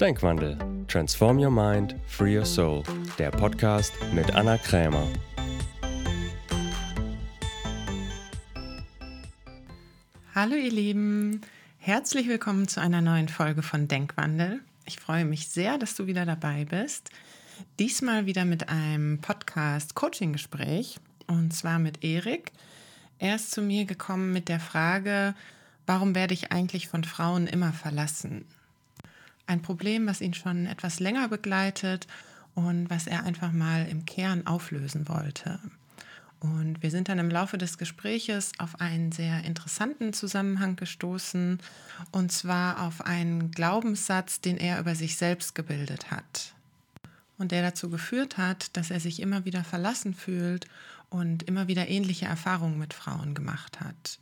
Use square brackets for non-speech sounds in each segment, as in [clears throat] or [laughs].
Denkwandel. Transform Your Mind, Free Your Soul. Der Podcast mit Anna Krämer. Hallo ihr Lieben, herzlich willkommen zu einer neuen Folge von Denkwandel. Ich freue mich sehr, dass du wieder dabei bist. Diesmal wieder mit einem Podcast-Coaching-Gespräch und zwar mit Erik. Er ist zu mir gekommen mit der Frage, warum werde ich eigentlich von Frauen immer verlassen? Ein Problem, was ihn schon etwas länger begleitet und was er einfach mal im Kern auflösen wollte. Und wir sind dann im Laufe des Gespräches auf einen sehr interessanten Zusammenhang gestoßen, und zwar auf einen Glaubenssatz, den er über sich selbst gebildet hat. Und der dazu geführt hat, dass er sich immer wieder verlassen fühlt und immer wieder ähnliche Erfahrungen mit Frauen gemacht hat.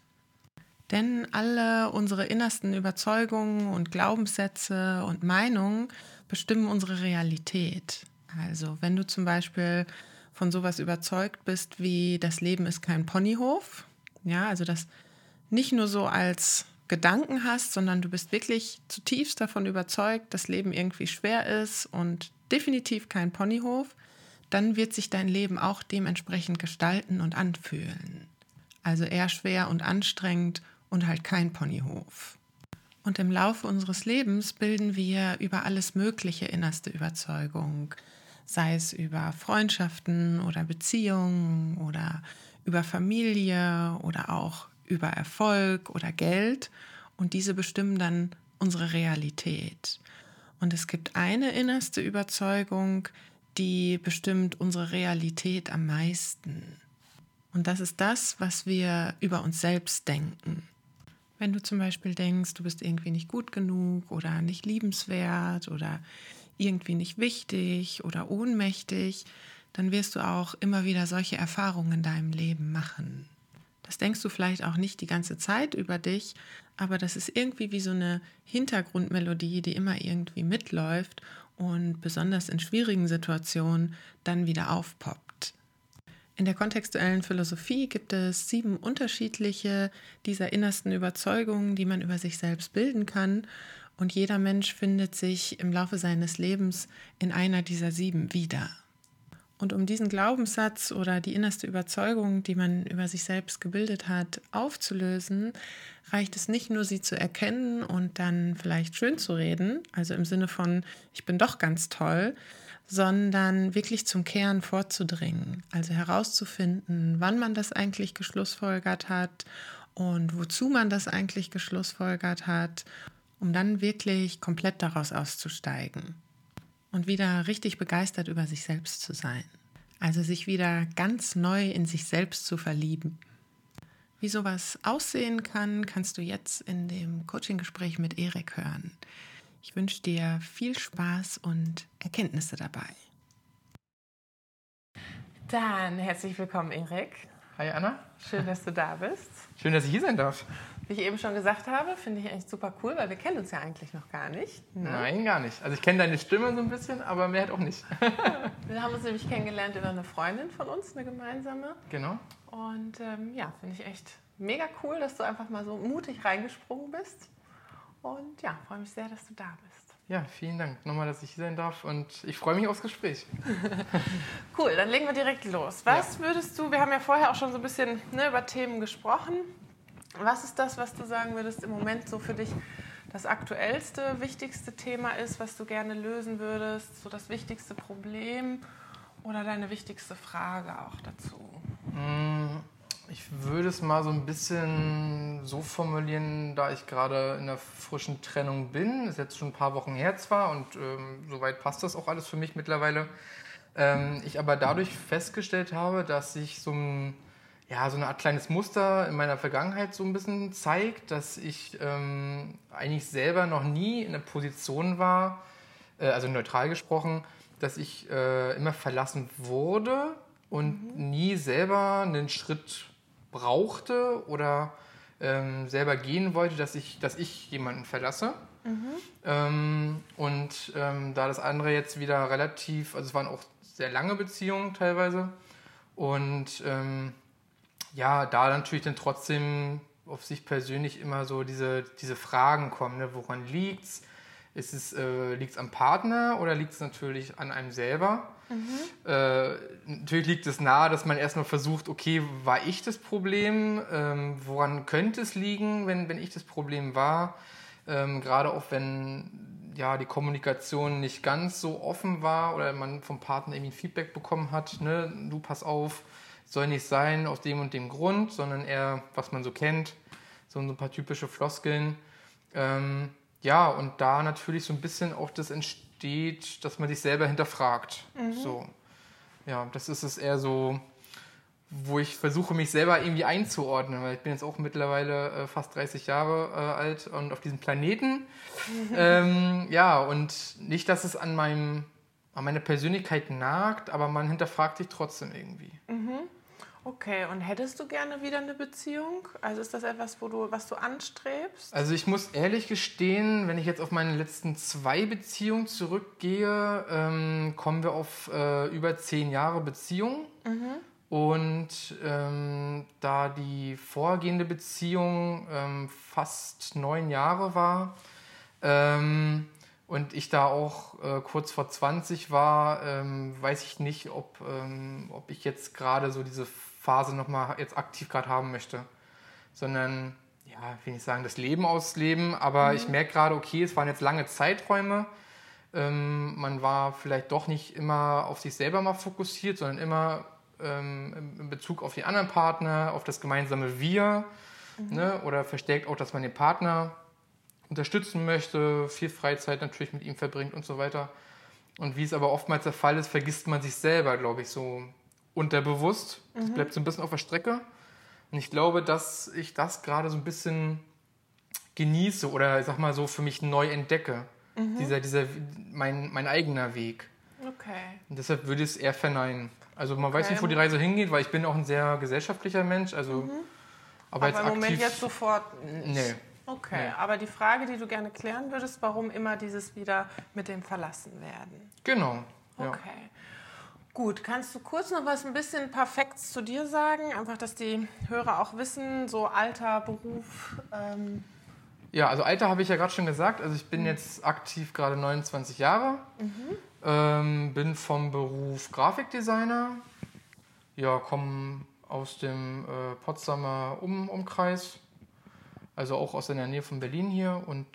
Denn alle unsere innersten Überzeugungen und Glaubenssätze und Meinungen bestimmen unsere Realität. Also wenn du zum Beispiel von sowas überzeugt bist wie das Leben ist kein Ponyhof, ja, also das nicht nur so als Gedanken hast, sondern du bist wirklich zutiefst davon überzeugt, dass Leben irgendwie schwer ist und definitiv kein Ponyhof, dann wird sich dein Leben auch dementsprechend gestalten und anfühlen. Also eher schwer und anstrengend und halt kein Ponyhof. Und im Laufe unseres Lebens bilden wir über alles Mögliche innerste Überzeugung, sei es über Freundschaften oder Beziehungen oder über Familie oder auch über Erfolg oder Geld. Und diese bestimmen dann unsere Realität. Und es gibt eine innerste Überzeugung, die bestimmt unsere Realität am meisten. Und das ist das, was wir über uns selbst denken. Wenn du zum Beispiel denkst, du bist irgendwie nicht gut genug oder nicht liebenswert oder irgendwie nicht wichtig oder ohnmächtig, dann wirst du auch immer wieder solche Erfahrungen in deinem Leben machen. Das denkst du vielleicht auch nicht die ganze Zeit über dich, aber das ist irgendwie wie so eine Hintergrundmelodie, die immer irgendwie mitläuft und besonders in schwierigen Situationen dann wieder aufpoppt. In der kontextuellen Philosophie gibt es sieben unterschiedliche dieser innersten Überzeugungen, die man über sich selbst bilden kann. Und jeder Mensch findet sich im Laufe seines Lebens in einer dieser sieben wieder. Und um diesen Glaubenssatz oder die innerste Überzeugung, die man über sich selbst gebildet hat, aufzulösen, reicht es nicht nur, sie zu erkennen und dann vielleicht schön zu reden, also im Sinne von, ich bin doch ganz toll, sondern wirklich zum Kern vorzudringen, also herauszufinden, wann man das eigentlich geschlussfolgert hat und wozu man das eigentlich geschlussfolgert hat, um dann wirklich komplett daraus auszusteigen und wieder richtig begeistert über sich selbst zu sein. Also sich wieder ganz neu in sich selbst zu verlieben. Wie sowas aussehen kann, kannst du jetzt in dem Coaching-Gespräch mit Erik hören. Ich wünsche dir viel Spaß und Erkenntnisse dabei. Dann herzlich willkommen, Erik. Hi Anna. Schön, dass du da bist. Schön, dass ich hier sein darf. Wie ich eben schon gesagt habe, finde ich echt super cool, weil wir kennen uns ja eigentlich noch gar nicht. Ne? Nein, gar nicht. Also ich kenne deine Stimme so ein bisschen, aber mehr halt auch nicht. [laughs] wir haben uns nämlich kennengelernt über eine Freundin von uns, eine gemeinsame. Genau. Und ähm, ja, finde ich echt mega cool, dass du einfach mal so mutig reingesprungen bist. Und ja, freue mich sehr, dass du da bist. Ja, vielen Dank nochmal, dass ich hier sein darf und ich freue mich aufs Gespräch. [laughs] cool, dann legen wir direkt los. Was ja. würdest du, wir haben ja vorher auch schon so ein bisschen ne, über Themen gesprochen. Was ist das, was du sagen würdest im Moment so für dich das aktuellste, wichtigste Thema ist, was du gerne lösen würdest, so das wichtigste Problem oder deine wichtigste Frage auch dazu? Mm ich würde es mal so ein bisschen so formulieren, da ich gerade in einer frischen Trennung bin. Ist jetzt schon ein paar Wochen her zwar und ähm, soweit passt das auch alles für mich mittlerweile. Ähm, ich aber dadurch festgestellt habe, dass sich so ein ja, so eine Art kleines Muster in meiner Vergangenheit so ein bisschen zeigt, dass ich ähm, eigentlich selber noch nie in einer Position war, äh, also neutral gesprochen, dass ich äh, immer verlassen wurde und mhm. nie selber einen Schritt brauchte oder ähm, selber gehen wollte, dass ich, dass ich jemanden verlasse. Mhm. Ähm, und ähm, da das andere jetzt wieder relativ, also es waren auch sehr lange Beziehungen teilweise. Und ähm, ja, da natürlich dann trotzdem auf sich persönlich immer so diese, diese Fragen kommen, ne? woran liegt's? Ist es, äh, liegt es am Partner oder liegt es natürlich an einem selber? Mhm. Äh, natürlich liegt es nahe, dass man erstmal versucht, okay, war ich das Problem? Ähm, woran könnte es liegen, wenn, wenn ich das Problem war? Ähm, Gerade auch wenn ja, die Kommunikation nicht ganz so offen war oder man vom Partner irgendwie ein Feedback bekommen hat, ne, du pass auf, soll nicht sein aus dem und dem Grund, sondern eher, was man so kennt, so ein paar typische Floskeln. Ähm, ja, und da natürlich so ein bisschen auch das entsteht, dass man sich selber hinterfragt. Mhm. So. Ja, das ist es eher so, wo ich versuche, mich selber irgendwie einzuordnen, weil ich bin jetzt auch mittlerweile äh, fast 30 Jahre äh, alt und auf diesem Planeten. [laughs] ähm, ja, und nicht, dass es an, meinem, an meiner Persönlichkeit nagt, aber man hinterfragt sich trotzdem irgendwie. Mhm. Okay, und hättest du gerne wieder eine Beziehung? Also ist das etwas, wo du, was du anstrebst? Also ich muss ehrlich gestehen, wenn ich jetzt auf meine letzten zwei Beziehungen zurückgehe, ähm, kommen wir auf äh, über zehn Jahre Beziehung. Mhm. Und ähm, da die vorgehende Beziehung ähm, fast neun Jahre war ähm, und ich da auch äh, kurz vor 20 war, ähm, weiß ich nicht, ob, ähm, ob ich jetzt gerade so diese Phase nochmal jetzt aktiv gerade haben möchte. Sondern, ja, ich will nicht sagen, das Leben ausleben, aber mhm. ich merke gerade, okay, es waren jetzt lange Zeiträume. Ähm, man war vielleicht doch nicht immer auf sich selber mal fokussiert, sondern immer ähm, in Bezug auf die anderen Partner, auf das gemeinsame Wir mhm. ne? oder verstärkt auch, dass man den Partner unterstützen möchte, viel Freizeit natürlich mit ihm verbringt und so weiter. Und wie es aber oftmals der Fall ist, vergisst man sich selber, glaube ich, so unterbewusst. Das mhm. bleibt so ein bisschen auf der Strecke. Und ich glaube, dass ich das gerade so ein bisschen genieße oder ich sag mal so für mich neu entdecke. Mhm. Dieser, dieser, mein, mein eigener Weg. Okay. Und deshalb würde ich es eher verneinen. Also man okay. weiß nicht, wo die Reise hingeht, weil ich bin auch ein sehr gesellschaftlicher Mensch. Also, mhm. aber, aber jetzt im aktiv, Moment jetzt sofort nicht. Nee. Okay, nee. aber die Frage, die du gerne klären würdest, warum immer dieses wieder mit dem Verlassen werden? Genau. Ja. Gut, kannst du kurz noch was ein bisschen perfekt zu dir sagen? Einfach, dass die Hörer auch wissen, so Alter, Beruf. Ähm ja, also Alter habe ich ja gerade schon gesagt. Also ich bin mhm. jetzt aktiv gerade 29 Jahre. Mhm. Ähm, bin vom Beruf Grafikdesigner. Ja, komme aus dem äh, Potsdamer um Umkreis. Also auch aus der Nähe von Berlin hier und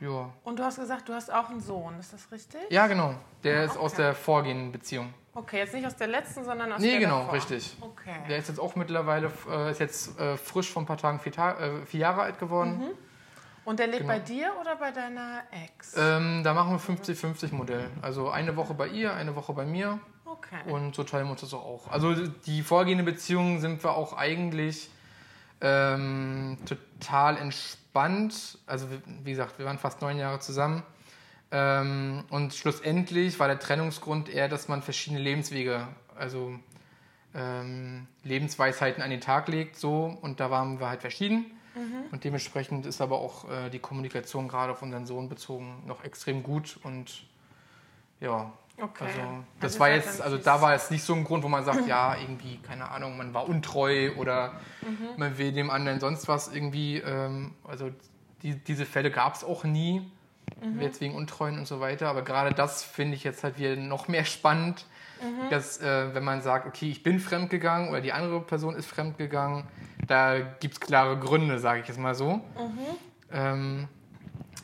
ja. Und du hast gesagt, du hast auch einen Sohn, ist das richtig? Ja, genau. Der ah, ist aus der vorgehenden Beziehung. Okay, jetzt nicht aus der letzten, sondern aus nee, der Nee, genau, davor. richtig. Okay. Der ist jetzt auch mittlerweile, äh, ist jetzt äh, frisch vor ein paar Tagen vier, äh, vier Jahre alt geworden. Mhm. Und der lebt genau. bei dir oder bei deiner Ex? Ähm, da machen wir 50-50 Modell. Also eine Woche bei ihr, eine Woche bei mir. Okay. Und so teilen wir uns das auch. Also die vorgehende Beziehung sind wir auch eigentlich ähm, total entspannt. Also wie gesagt, wir waren fast neun Jahre zusammen. Ähm, und schlussendlich war der Trennungsgrund eher, dass man verschiedene Lebenswege, also ähm, Lebensweisheiten an den Tag legt, so. Und da waren wir halt verschieden. Mhm. Und dementsprechend ist aber auch äh, die Kommunikation gerade auf unseren Sohn bezogen noch extrem gut und ja. Okay. Also das also war jetzt, also da war jetzt nicht so ein Grund, wo man sagt, ja, irgendwie, keine Ahnung, man war untreu oder mhm. man will dem anderen sonst was irgendwie. Ähm, also die, diese Fälle gab es auch nie, mhm. jetzt wegen Untreuen und so weiter. Aber gerade das finde ich jetzt halt wieder noch mehr spannend, mhm. dass äh, wenn man sagt, okay, ich bin fremdgegangen oder die andere Person ist fremdgegangen, da gibt es klare Gründe, sage ich jetzt mal so. Mhm. Ähm,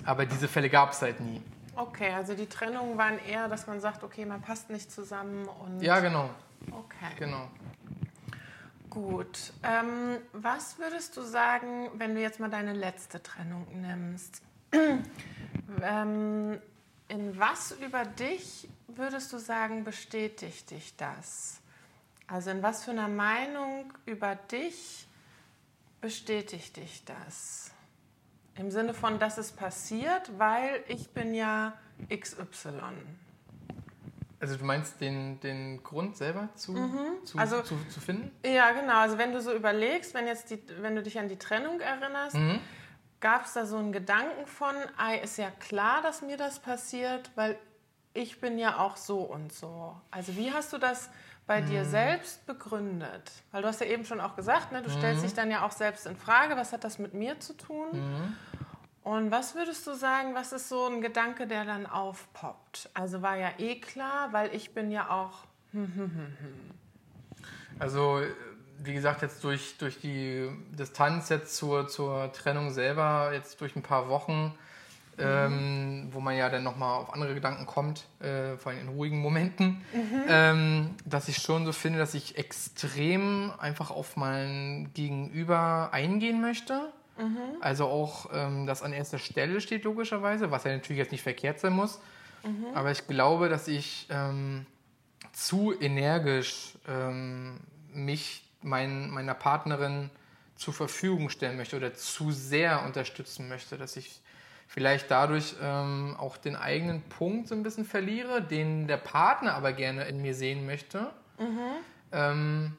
aber diese Fälle gab es halt nie. Okay, also die Trennungen waren eher, dass man sagt, okay, man passt nicht zusammen und. Ja, genau. Okay. Genau. Gut. Ähm, was würdest du sagen, wenn du jetzt mal deine letzte Trennung nimmst? [clears throat] ähm, in was über dich würdest du sagen, bestätigt dich das? Also in was für einer Meinung über dich bestätigt dich das? Im Sinne von, dass es passiert, weil ich bin ja XY. Also du meinst den, den Grund selber zu, mhm. zu, also, zu, zu, finden? Ja, genau. Also wenn du so überlegst, wenn, jetzt die, wenn du dich an die Trennung erinnerst, mhm. gab es da so einen Gedanken von, ey, ist ja klar, dass mir das passiert, weil ich bin ja auch so und so. Also wie hast du das bei mhm. dir selbst begründet? Weil du hast ja eben schon auch gesagt, ne, du mhm. stellst dich dann ja auch selbst in Frage, was hat das mit mir zu tun? Mhm. Und was würdest du sagen, was ist so ein Gedanke, der dann aufpoppt? Also war ja eh klar, weil ich bin ja auch. [laughs] Also, wie gesagt, jetzt durch, durch die Distanz jetzt zur, zur Trennung selber, jetzt durch ein paar Wochen, mhm. ähm, wo man ja dann nochmal auf andere Gedanken kommt, äh, vor allem in ruhigen Momenten, mhm. ähm, dass ich schon so finde, dass ich extrem einfach auf mein Gegenüber eingehen möchte. Mhm. Also auch, ähm, das an erster Stelle steht logischerweise, was ja natürlich jetzt nicht verkehrt sein muss. Mhm. Aber ich glaube, dass ich ähm, zu energisch ähm, mich mein, meiner Partnerin zur Verfügung stellen möchte oder zu sehr unterstützen möchte, dass ich vielleicht dadurch ähm, auch den eigenen Punkt so ein bisschen verliere, den der Partner aber gerne in mir sehen möchte. Mhm. Ähm,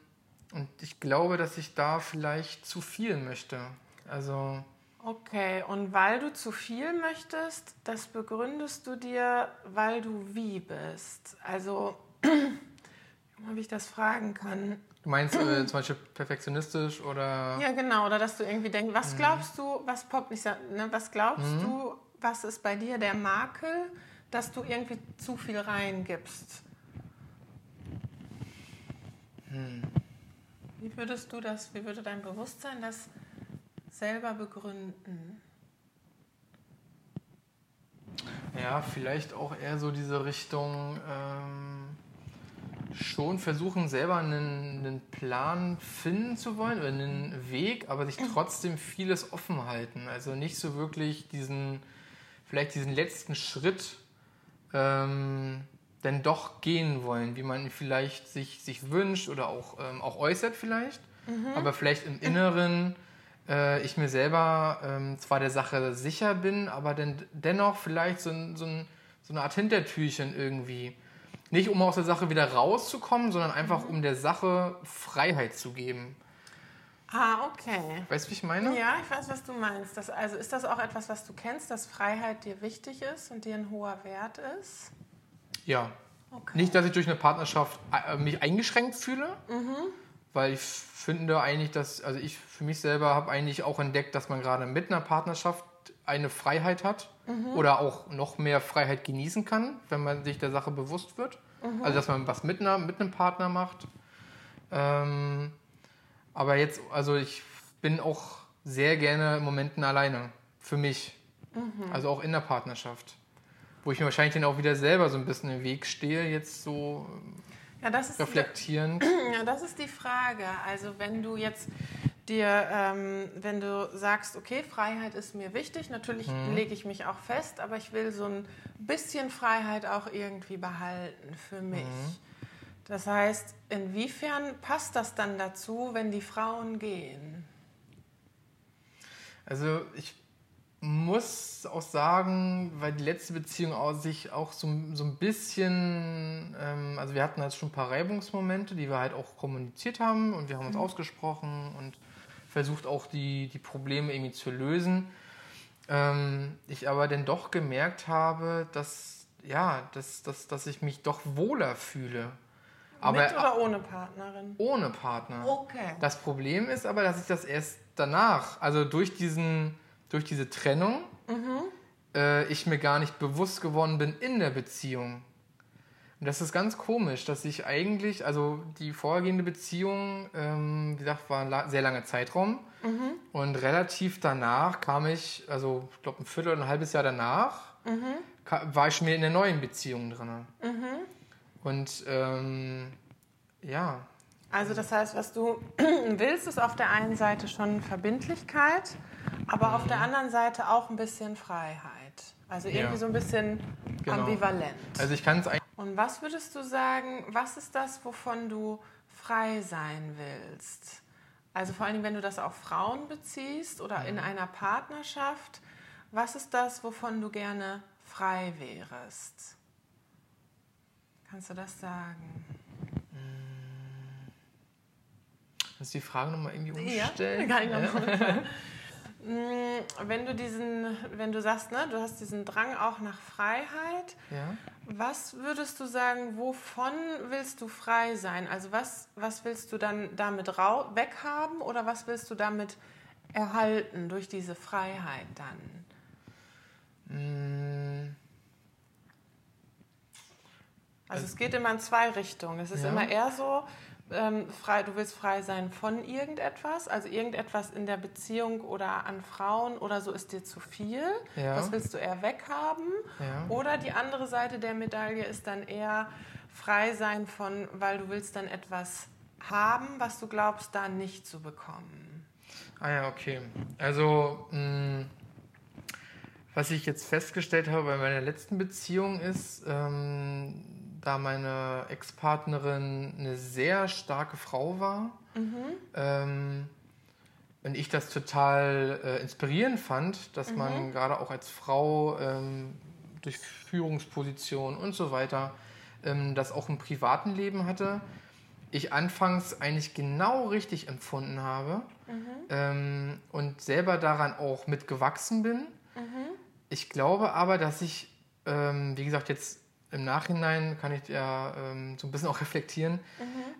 und ich glaube, dass ich da vielleicht zu viel möchte. Also. Okay, und weil du zu viel möchtest, das begründest du dir, weil du wie bist. Also, [clears throat] ob ich das fragen kann. Du meinst äh, [clears throat] zum Beispiel perfektionistisch oder. Ja, genau, oder dass du irgendwie denkst, was mhm. glaubst du, was poppt nicht, ne, was glaubst mhm. du, was ist bei dir der Makel, dass du irgendwie zu viel reingibst? Hm. Wie würdest du das, wie würde dein Bewusstsein das selber begründen? Ja, vielleicht auch eher so diese Richtung ähm, schon versuchen, selber einen, einen, Plan finden zu wollen oder einen Weg, aber sich trotzdem vieles offen halten. Also nicht so wirklich diesen, vielleicht diesen letzten Schritt ähm, dann doch gehen wollen, wie man vielleicht sich, sich wünscht oder auch, ähm, auch äußert vielleicht, mhm. aber vielleicht im Inneren äh, ich mir selber ähm, zwar der Sache sicher bin, aber den, dennoch vielleicht so, so, ein, so, eine Art Hintertürchen irgendwie. Nicht um aus der Sache wieder rauszukommen, sondern einfach um der Sache Freiheit zu geben. Ah, okay. Weißt du, wie ich meine? Ja, ich weiß, was du meinst. Das, also ist das auch etwas, was du kennst, dass Freiheit dir wichtig ist und dir ein hoher Wert ist? Ja. Okay. Nicht, dass ich durch eine Partnerschaft äh, mich eingeschränkt fühle, mhm weil ich finde eigentlich, dass, also ich für mich selber habe eigentlich auch entdeckt, dass man gerade mit einer Partnerschaft eine Freiheit hat mhm. oder auch noch mehr Freiheit genießen kann, wenn man sich der Sache bewusst wird. Mhm. Also dass man was mit, einer, mit einem Partner macht. Ähm, aber jetzt, also ich bin auch sehr gerne in Momenten alleine. Für mich. Mhm. Also auch in der Partnerschaft. Wo ich mir wahrscheinlich dann auch wieder selber so ein bisschen im Weg stehe, jetzt so ja, das ist reflektierend? Die, [clears throat] ja, das ist die Frage. Also wenn du jetzt dir, ähm, wenn du sagst, okay, Freiheit ist mir wichtig, natürlich mhm. lege ich mich auch fest, aber ich will so ein bisschen Freiheit auch irgendwie behalten für mich. Mhm. Das heißt, inwiefern passt das dann dazu, wenn die Frauen gehen? Also ich muss auch sagen, weil die letzte Beziehung auch sich auch so, so ein bisschen, ähm, also wir hatten halt schon ein paar Reibungsmomente, die wir halt auch kommuniziert haben und wir haben uns mhm. ausgesprochen und versucht auch die, die Probleme irgendwie zu lösen. Ähm, ich aber dann doch gemerkt habe, dass, ja, dass, dass, dass ich mich doch wohler fühle. Aber, Mit oder ohne Partnerin? Ohne Partner. Okay. Das Problem ist aber, dass ich das erst danach, also durch diesen durch diese Trennung mhm. äh, ich mir gar nicht bewusst geworden bin in der Beziehung. Und das ist ganz komisch, dass ich eigentlich, also die vorhergehende Beziehung, ähm, wie gesagt, war ein la sehr langer Zeitraum. Mhm. Und relativ danach kam ich, also ich glaube ein Viertel oder ein halbes Jahr danach, mhm. war ich schon wieder in der neuen Beziehung drin. Mhm. Und ähm, ja. Also das heißt, was du [clears throat] willst, ist auf der einen Seite schon Verbindlichkeit aber auf der anderen Seite auch ein bisschen Freiheit. Also irgendwie ja. so ein bisschen genau. ambivalent. Also ich kann es Und was würdest du sagen, was ist das, wovon du frei sein willst? Also vor allem, wenn du das auf Frauen beziehst oder in mhm. einer Partnerschaft, was ist das, wovon du gerne frei wärst? Kannst du das sagen? Kannst du die Frage nochmal irgendwie umstellen? Ja, kann ich noch Mm, [laughs] wenn du diesen, wenn du sagst, ne, du hast diesen Drang auch nach Freiheit, ja. Was würdest du sagen, wovon willst du frei sein? Also was, was willst du dann damit weghaben oder was willst du damit erhalten durch diese Freiheit dann? Mm, Also es geht immer in zwei Richtungen. Es ist Ja. immer eher so, ähm, frei, du willst frei sein von irgendetwas, also irgendetwas in der Beziehung oder an Frauen oder so ist dir zu viel. Ja. Das willst du eher weghaben. Ja. Oder die andere Seite der Medaille ist dann eher frei sein von, weil du willst dann etwas haben, was du glaubst, da nicht zu bekommen. Ah ja, okay. Also, mh, was ich jetzt festgestellt habe bei meiner letzten Beziehung ist, ähm, da meine Ex-Partnerin eine sehr starke Frau war ähm, und ich das total äh, inspirierend fand, dass man gerade auch als Frau ähm, durch Führungsposition und so weiter ähm, das auch im privaten Leben hatte. Ich anfangs eigentlich genau richtig empfunden habe ähm, und selber daran auch mitgewachsen bin. Ich glaube aber, dass ich, ähm, wie gesagt, jetzt im Nachhinein kann ich ja ähm, so ein bisschen auch reflektieren,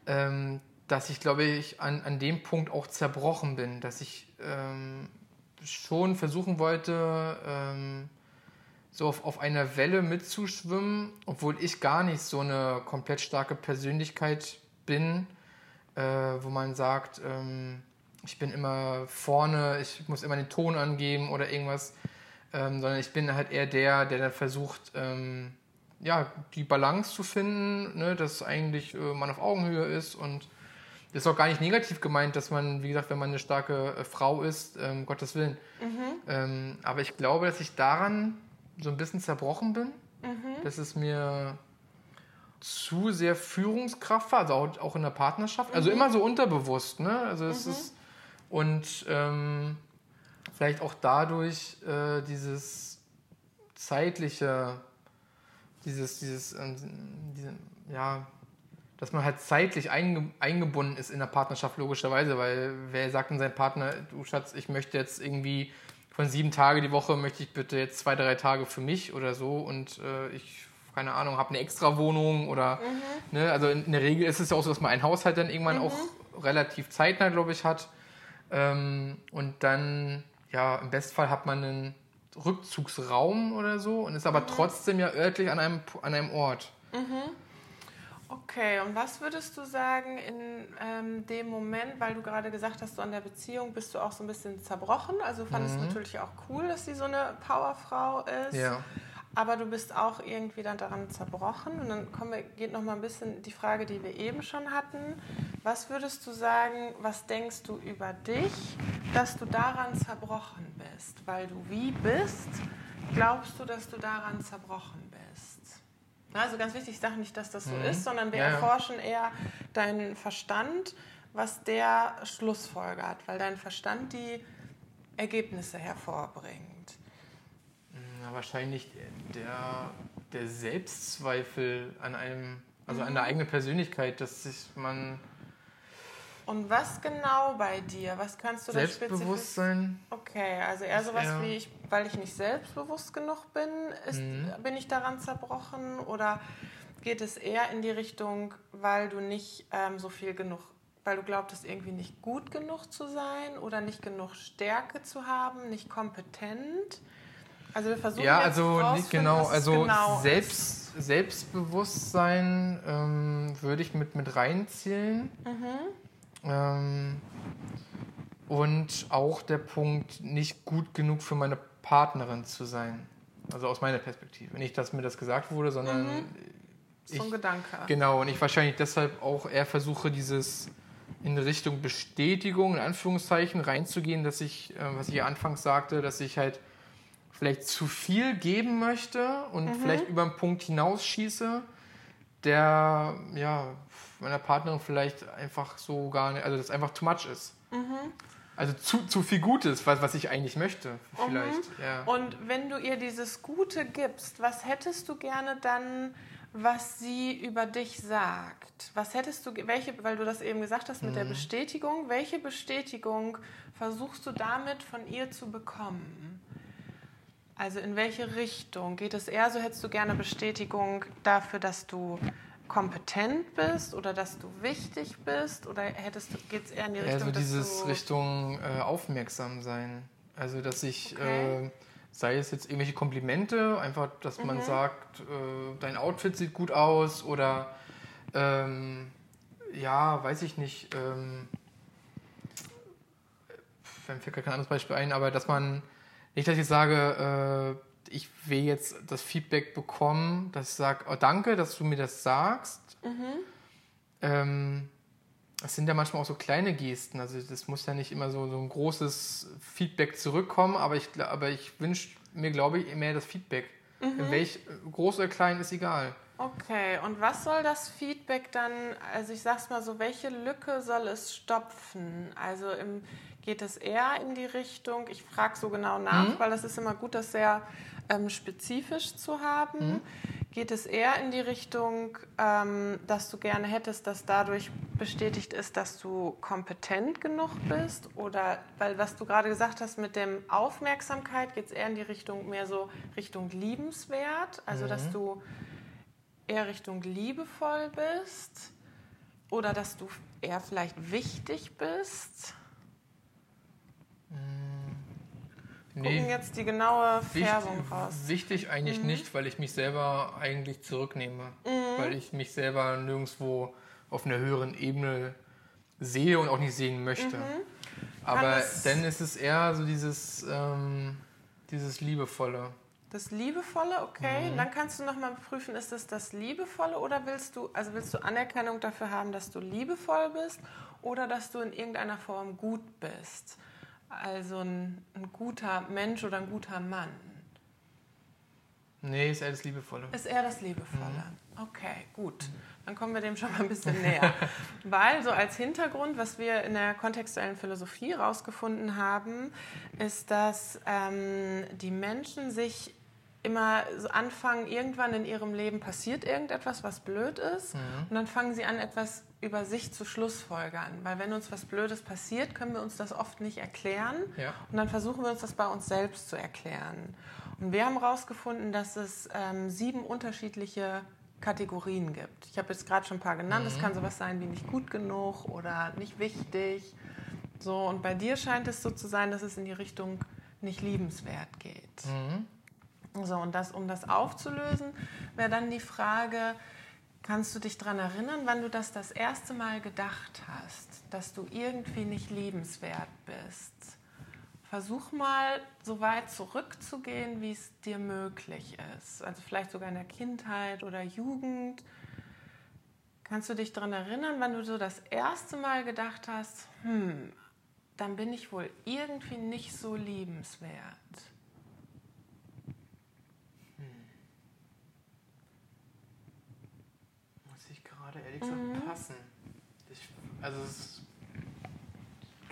ähm, dass ich, glaube ich, an, an dem Punkt auch zerbrochen bin, dass ich ähm, schon versuchen wollte, ähm, so auf, auf einer Welle mitzuschwimmen, obwohl ich gar nicht so eine komplett starke Persönlichkeit bin, äh, wo man sagt, ähm, ich bin immer vorne, ich muss immer den Ton angeben oder irgendwas, ähm, sondern ich bin halt eher der, der dann versucht, ja, die Balance zu finden, ne, dass eigentlich äh, man auf Augenhöhe ist und das ist auch gar nicht negativ gemeint, dass man, wie gesagt, wenn man eine starke äh, Frau ist, ähm, Gottes Willen. Ähm, aber ich glaube, dass ich daran so ein bisschen zerbrochen bin, dass es mir zu sehr Führungskraft war, also auch, in der Partnerschaft. Also immer so unterbewusst, ne? Also es ist und ähm, vielleicht auch dadurch äh, dieses zeitliche, dieses, dieses, ähm, diese, ja, dass man halt zeitlich einge eingebunden ist in der Partnerschaft, logischerweise, weil wer sagt denn sein Partner, du Schatz, ich möchte jetzt irgendwie von sieben Tage die Woche, möchte ich bitte jetzt zwei, drei Tage für mich oder so und äh, ich, keine Ahnung, habe eine extra Wohnung oder, ne, also in, in der Regel ist es ja auch so, dass man einen Haushalt dann irgendwann auch relativ zeitnah, glaube ich, hat. Ähm, und dann, ja, im Bestfall hat man einen Rückzugsraum oder so und ist aber trotzdem ja örtlich an einem, an einem Ort. Okay, und was würdest du sagen in ähm, dem Moment, weil du gerade gesagt hast, so an der Beziehung bist du auch so ein bisschen zerbrochen. Also du fandest natürlich auch cool, dass sie so eine Powerfrau ist. Ja. Aber du bist auch irgendwie dann daran zerbrochen. Und dann kommen wir, geht noch mal ein bisschen die Frage, die wir eben schon hatten. Was würdest du sagen, was denkst du über dich, dass du daran zerbrochen bist? Weil du wie bist, glaubst du, dass du daran zerbrochen bist? Also ganz wichtig, ich sage nicht, dass das so ist, sondern wir Ja, erforschen eher deinen Verstand, was der schlussfolgert, weil dein Verstand die Ergebnisse hervorbringt. Ja, wahrscheinlich der, der Selbstzweifel an einem, also an der eigenen Persönlichkeit, dass sich man Und was genau bei dir? Was kannst du da. Selbstbewusstsein, Okay, also eher sowas eher- wie ich, weil ich nicht selbstbewusst genug bin, ist, Mhm. bin ich daran zerbrochen oder geht es eher in die Richtung, weil du nicht ähm, so viel genug, weil du glaubtest irgendwie nicht gut genug zu sein oder nicht genug Stärke zu haben, nicht kompetent? Also wir versuchen ja, jetzt also nicht genau, also genau ist. Selbst, Selbstbewusstsein ähm, würde ich mit, mit reinzählen. Ähm, und auch der Punkt, nicht gut genug für meine Partnerin zu sein. Also aus meiner Perspektive. Nicht, dass mir das gesagt wurde, sondern so ein ich- Gedanke. Genau, und ich wahrscheinlich deshalb auch eher versuche, dieses in Richtung Bestätigung, in Anführungszeichen, reinzugehen, dass ich, äh, was ich ja anfangs sagte, dass ich halt vielleicht zu viel geben möchte und vielleicht über den Punkt hinausschieße, der ja meiner Partnerin vielleicht einfach so gar nicht, also das einfach too much ist. Also zu, zu viel Gutes, was, was ich eigentlich möchte, vielleicht. Ja. Und wenn du ihr dieses Gute gibst, was hättest du gerne dann, was sie über dich sagt? Was hättest du, welche, weil du das eben gesagt hast mit der Bestätigung, welche Bestätigung versuchst du damit von ihr zu bekommen? Also in welche Richtung? Geht es eher so, hättest du gerne Bestätigung dafür, dass du kompetent bist oder dass du wichtig bist? Oder hättest du, geht es eher in die Richtung, Eher so dieses. Richtung äh, aufmerksam sein. Also, dass ich Okay. äh, sei es jetzt irgendwelche Komplimente, einfach, dass man sagt, äh, dein Outfit sieht gut aus oder ähm, ja, weiß ich nicht, ähm, mir fällt kein anderes Beispiel ein, aber dass man, nicht, dass ich sage, äh, ich will jetzt das Feedback bekommen, dass ich sage, oh, danke, dass du mir das sagst. Ähm, es sind ja manchmal auch so kleine Gesten, also das muss ja nicht immer so, so ein großes Feedback zurückkommen, aber ich, aber ich wünsche mir, glaube ich, mehr das Feedback. In welch, groß oder klein ist egal. Okay, und was soll das Feedback dann, also ich sag's mal so, welche Lücke soll es stopfen? Also im, geht es eher in die Richtung, ich frage so genau nach, weil das ist immer gut, das sehr ähm, spezifisch zu haben. Geht es eher in die Richtung, ähm, dass du gerne hättest, dass dadurch bestätigt ist, dass du kompetent genug bist? Oder, weil was du gerade gesagt hast mit dem Aufmerksamkeit, geht es eher in die Richtung, mehr so Richtung liebenswert? Also, dass du eher Richtung liebevoll bist? Oder dass du eher vielleicht wichtig bist? Gucken jetzt die genaue Färbung Wichtig, raus. wichtig eigentlich nicht, weil ich mich selber eigentlich zurücknehme. Weil ich mich selber nirgendwo auf einer höheren Ebene sehe und auch nicht sehen möchte. Aber es- dann ist es eher so dieses, ähm, dieses Liebevolle. Das Liebevolle, okay. Dann kannst du nochmal prüfen, ist es das Liebevolle oder willst du, also willst du Anerkennung dafür haben, dass du liebevoll bist oder dass du in irgendeiner Form gut bist? Also ein, ein guter Mensch oder ein guter Mann. Nee, ist eher das Liebevolle. Ist eher das Liebevolle. Okay, gut. Dann kommen wir dem schon mal ein bisschen näher. [laughs] Weil so als Hintergrund, was wir in der kontextuellen Philosophie herausgefunden haben, ist, dass ähm, die Menschen sich immer so anfangen, irgendwann in ihrem Leben passiert irgendetwas, was blöd ist. Und dann fangen sie an, etwas über sich zu schlussfolgern. Weil wenn uns was Blödes passiert, können wir uns das oft nicht erklären. Ja. Und dann versuchen wir uns das bei uns selbst zu erklären. Und wir haben herausgefunden, dass es ähm, sieben unterschiedliche Kategorien gibt. Ich habe jetzt gerade schon ein paar genannt. Das kann sowas sein wie nicht gut genug oder nicht wichtig. So, und bei dir scheint es so zu sein, dass es in die Richtung nicht liebenswert geht. So, und das, um das aufzulösen, wäre dann die Frage, kannst du dich daran erinnern, wann du das das erste Mal gedacht hast, dass du irgendwie nicht liebenswert bist? Versuch mal, so weit zurückzugehen, wie es dir möglich ist. Also vielleicht sogar in der Kindheit oder Jugend. Kannst du dich daran erinnern, wann du so das erste Mal gedacht hast, hm, dann bin ich wohl irgendwie nicht so liebenswert? Muss ehrlich gesagt passen. Ich, also es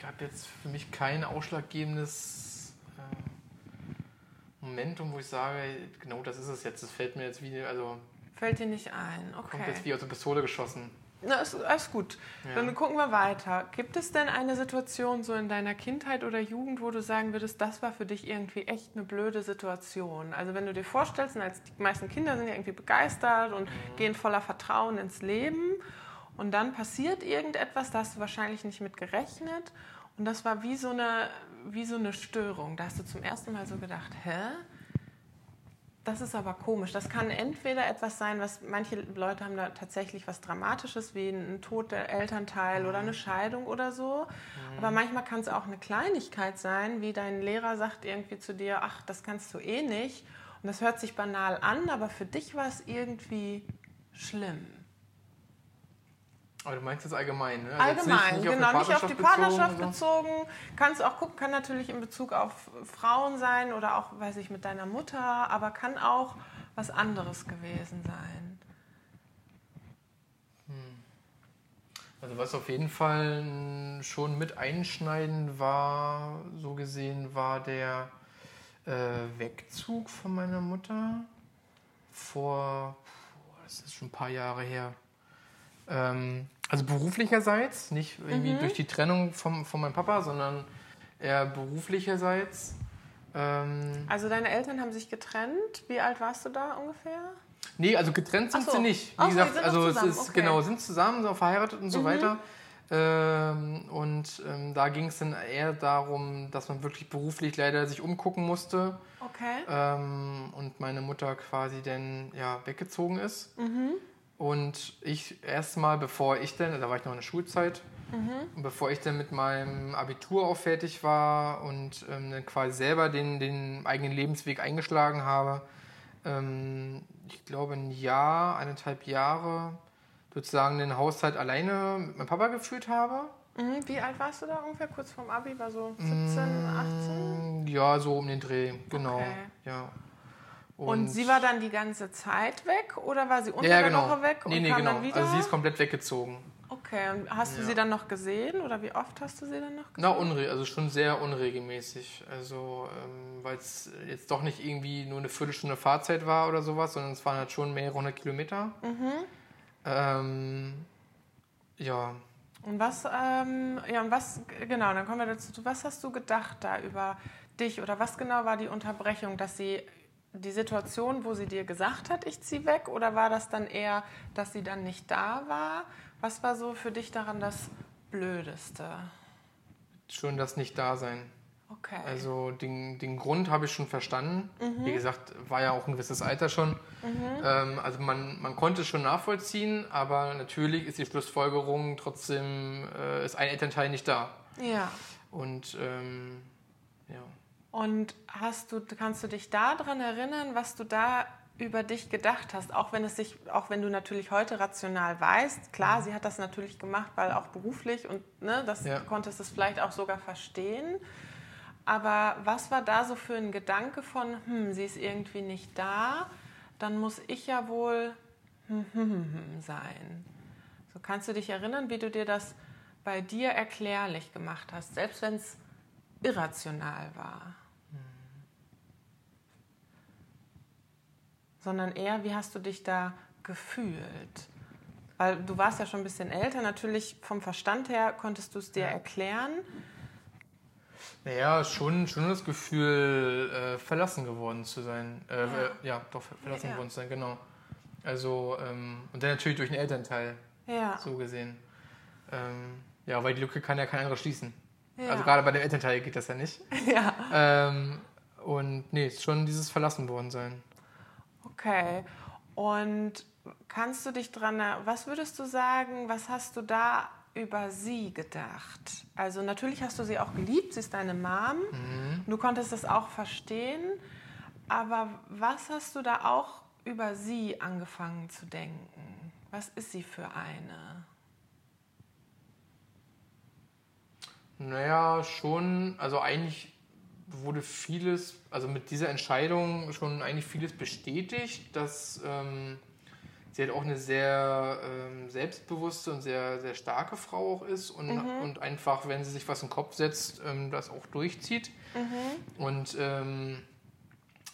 gab jetzt für mich kein ausschlaggebendes äh, Momentum, wo ich sage, genau das ist es jetzt. Das fällt mir jetzt wie, also Fällt dir nicht ein, kommt okay. jetzt wie aus der Pistole geschossen. Na, ist, ist gut. Ja. Dann gucken wir weiter. Gibt es denn eine Situation so in deiner Kindheit oder Jugend, wo du sagen würdest, das war für dich irgendwie echt eine blöde Situation? Also wenn du dir vorstellst, als die meisten Kinder sind ja irgendwie begeistert und gehen voller Vertrauen ins Leben und dann passiert irgendetwas, da hast du wahrscheinlich nicht mit gerechnet und das war wie so eine, wie so eine Störung. Da hast du zum ersten Mal so gedacht, hä? Das ist aber komisch. Das kann entweder etwas sein, was manche Leute haben da tatsächlich was Dramatisches, wie ein Tod der Elternteil oder eine Scheidung oder so. Aber manchmal kann es auch eine Kleinigkeit sein, wie dein Lehrer sagt irgendwie zu dir, ach, das kannst du eh nicht. Und das hört sich banal an, aber für dich war es irgendwie schlimm. Aber du meinst jetzt allgemein, ne? Also Allgemein, nicht, genau, nicht auf die Partnerschaft bezogen, bezogen. Kannst auch gucken, kann natürlich in Bezug auf Frauen sein oder auch, weiß ich, mit deiner Mutter, aber kann auch was anderes gewesen sein. Also was auf jeden Fall schon mit einschneidend war, so gesehen, war der äh, Wegzug von meiner Mutter vor, das ist schon ein paar Jahre her. Ähm, also beruflicherseits, nicht irgendwie durch die Trennung vom, von meinem Papa, sondern eher beruflicherseits. Ähm, Also deine Eltern haben sich getrennt. Wie alt warst du da ungefähr? Nee, also getrennt sind so. sie nicht. Wie Ach gesagt, also es ist okay. Mhm. genau, sind zusammen, sind verheiratet und so weiter. Ähm, und ähm, da ging es dann eher darum, dass man wirklich beruflich leider sich umgucken musste. Okay. Ähm, und meine Mutter quasi dann ja, weggezogen ist. Und ich erstmal, bevor ich dann, da war ich noch in der Schulzeit, und bevor ich dann mit meinem Abitur auch fertig war und ähm, dann quasi selber den, den eigenen Lebensweg eingeschlagen habe, ähm, ich glaube ein Jahr, eineinhalb Jahre sozusagen den Haushalt alleine mit meinem Papa geführt habe. Mhm. Wie alt warst du da ungefähr? Kurz vorm Abi? War so 17, 18? Mm, Ja, so um den Dreh, genau. Okay. Ja. Und, sie war dann die ganze Zeit weg oder war sie unter ja, der genau. Woche weg und nee, nee, kam genau. dann wieder? Also sie ist komplett weggezogen. okay, und hast du Ja. sie dann noch gesehen oder wie oft hast du sie dann noch gesehen? Na, unre also schon sehr unregelmäßig. Also, ähm, weil es jetzt doch nicht irgendwie nur eine Viertelstunde Fahrzeit war oder sowas, sondern es waren halt schon mehrere hundert Kilometer. Ähm, ja, Und was, ähm, ja, und was, genau, dann kommen wir dazu. Was hast du gedacht da über dich oder was genau war die Unterbrechung, dass sie die Situation, wo sie dir gesagt hat, ich ziehe weg, oder war das dann eher, dass sie dann nicht da war? Was war so für dich daran das Blödeste? schon das Nicht-Dasein. Okay. Also den, den Grund habe ich schon verstanden. Mhm. Wie gesagt, war ja auch ein gewisses Alter schon. Ähm, also man, man konnte es schon nachvollziehen, aber natürlich ist die Schlussfolgerung trotzdem, äh, ist ein Elternteil nicht da. ja. Und ähm, ja. Und hast du, kannst du dich daran erinnern, was du da über dich gedacht hast, auch wenn es sich, auch wenn du natürlich heute rational weißt, klar, sie hat das natürlich gemacht, weil auch beruflich und ne, das Ja. konntest du es vielleicht auch sogar verstehen. Aber was war da so für ein Gedanke von, hm, sie ist irgendwie nicht da, dann muss ich ja wohl hm, hm, hm sein. So kannst du dich erinnern, wie du dir das bei dir erklärlich gemacht hast, selbst wenn es irrational war. Sondern eher, wie hast du dich da gefühlt? Weil du warst ja schon ein bisschen älter, natürlich vom Verstand her konntest du es dir erklären. Naja, schon, schon das Gefühl, äh, verlassen geworden zu sein. Äh, ja. ja, doch, ver- verlassen Ja. geworden zu sein, genau. Also, ähm, und dann natürlich durch den Elternteil, Ja. so gesehen. Ähm, ja, weil die Lücke kann ja kein anderer schließen. Ja. Also gerade bei dem Elternteil geht das ja nicht. [laughs] ja. Ähm, und nee, ist schon dieses verlassen worden sein. Okay. Und kannst du dich dran, was würdest du sagen, was hast du da über sie gedacht? Also natürlich hast du sie auch geliebt, sie ist deine Mom, du konntest das auch verstehen, aber was hast du da auch über sie angefangen zu denken? Was ist sie für eine? Naja, schon, also eigentlich wurde vieles, also mit dieser Entscheidung schon eigentlich vieles bestätigt, dass ähm, sie halt auch eine sehr ähm, selbstbewusste und sehr, sehr starke Frau auch ist und, und einfach, wenn sie sich was in den Kopf setzt, ähm, das auch durchzieht. Und ähm,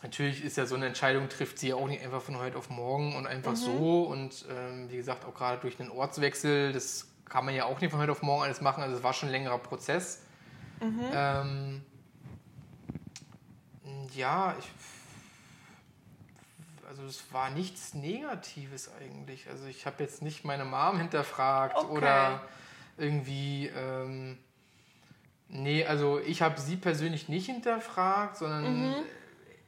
natürlich ist ja so eine Entscheidung, trifft sie ja auch nicht einfach von heute auf morgen und einfach so. Und ähm, wie gesagt, auch gerade durch den Ortswechsel, das kann man ja auch nicht von heute auf morgen alles machen. Also es war schon ein längerer Prozess. Ähm, ja, ich, also es war nichts Negatives eigentlich. Also ich habe jetzt nicht meine Mom hinterfragt Okay. oder irgendwie, ähm, nee, also ich habe sie persönlich nicht hinterfragt, sondern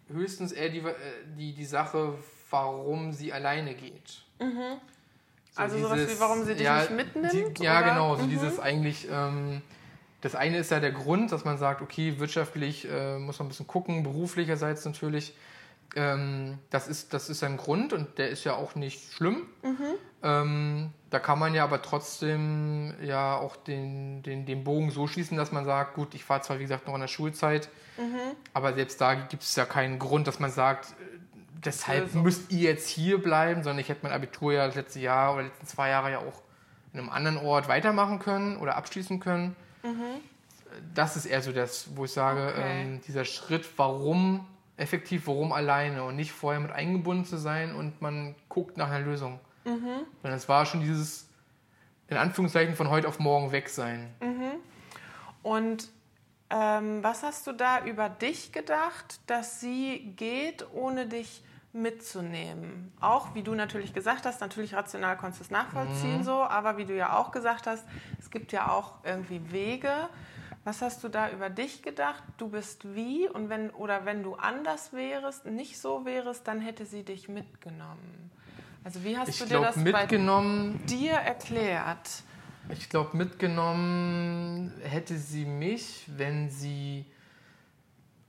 höchstens eher die, äh, die, die Sache, warum sie alleine geht. So Also sowas wie, warum sie dich nicht mitnimmt, Die, ja, genau, so dieses eigentlich, ähm, das eine ist ja der Grund, dass man sagt, okay, wirtschaftlich äh, muss man ein bisschen gucken, beruflicherseits natürlich. Ähm, das, ist, das ist ein Grund und der ist ja auch nicht schlimm. Ähm, da kann man ja aber trotzdem ja auch den, den, den Bogen so schließen, dass man sagt, gut, ich war zwar wie gesagt noch in der Schulzeit, aber selbst da gibt es ja keinen Grund, dass man sagt, äh, deshalb Lösung. müsst ihr jetzt hier bleiben, sondern ich hätte mein Abitur ja das letzte Jahr oder die letzten zwei Jahre ja auch in einem anderen Ort weitermachen können oder abschließen können. Das ist eher so das, wo ich sage, Okay. ähm, dieser Schritt, warum effektiv, warum alleine und nicht vorher mit eingebunden zu sein und man guckt nach einer Lösung. Sondern es war schon dieses, in Anführungszeichen, von heute auf morgen weg sein. Und ähm, was hast du da über dich gedacht, dass sie geht, ohne dich mitzunehmen. Auch wie du natürlich gesagt hast, natürlich rational konntest du es nachvollziehen so, aber wie du ja auch gesagt hast, es gibt ja auch irgendwie Wege. Was hast du da über dich gedacht? Du bist wie und wenn oder wenn du anders wärst, nicht so wärst, dann hätte sie dich mitgenommen. Also wie hast Ich du dir das mitgenommen, bei dir erklärt? ich glaube, mitgenommen hätte sie mich, wenn sie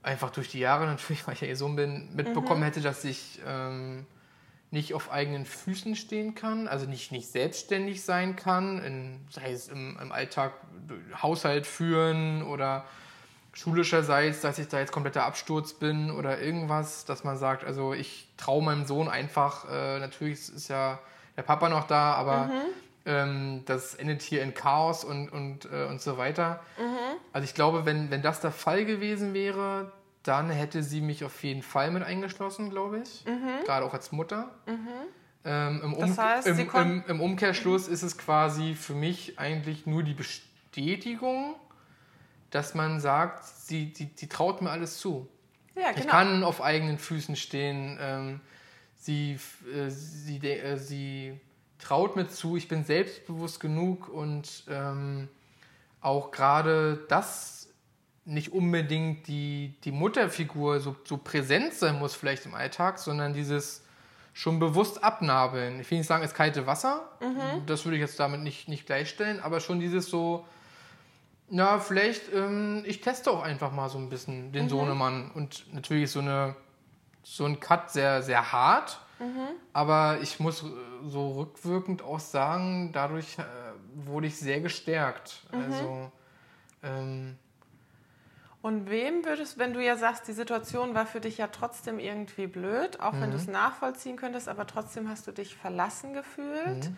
einfach durch die Jahre [laughs] natürlich, weil ich ja ihr Sohn bin, mitbekommen hätte, dass ich ähm, nicht auf eigenen Füßen stehen kann, also nicht, nicht selbstständig sein kann, in, sei es im, im Alltag Haushalt führen oder schulischerseits, dass ich da jetzt kompletter Absturz bin oder irgendwas, dass man sagt, also ich traue meinem Sohn einfach, äh, natürlich ist ja der Papa noch da, aber ähm, das endet hier in Chaos und, und, äh, und so weiter. Also ich glaube, wenn, wenn das der Fall gewesen wäre, dann hätte sie mich auf jeden Fall mit eingeschlossen, glaube ich. Gerade auch als Mutter. Ähm, im, Das um heißt, sie im, im, Im Umkehrschluss ist es quasi für mich eigentlich nur die Bestätigung, dass man sagt, sie, die, die traut mir alles zu. Ja, Ich genau. kann auf eigenen Füßen stehen. Ähm, sie, äh, sie, äh, sie traut mir zu, ich bin selbstbewusst genug und ähm, auch gerade das nicht unbedingt die, die Mutterfigur so, so präsent sein muss vielleicht im Alltag, sondern dieses schon bewusst abnabeln. Ich will nicht sagen, ins kalte Wasser, das würde ich jetzt damit nicht, nicht gleichstellen, aber schon dieses so, na, vielleicht, ähm, ich teste auch einfach mal so ein bisschen den Sohnemann. Und natürlich ist so, eine, so ein Cut sehr, sehr hart. Aber ich muss äh, so rückwirkend auch sagen, dadurch äh, wurde ich sehr gestärkt. Also, ähm, Und wem würdest, wenn du ja sagst, die Situation war für dich ja trotzdem irgendwie blöd, auch wenn du es nachvollziehen könntest, aber trotzdem hast du dich verlassen gefühlt.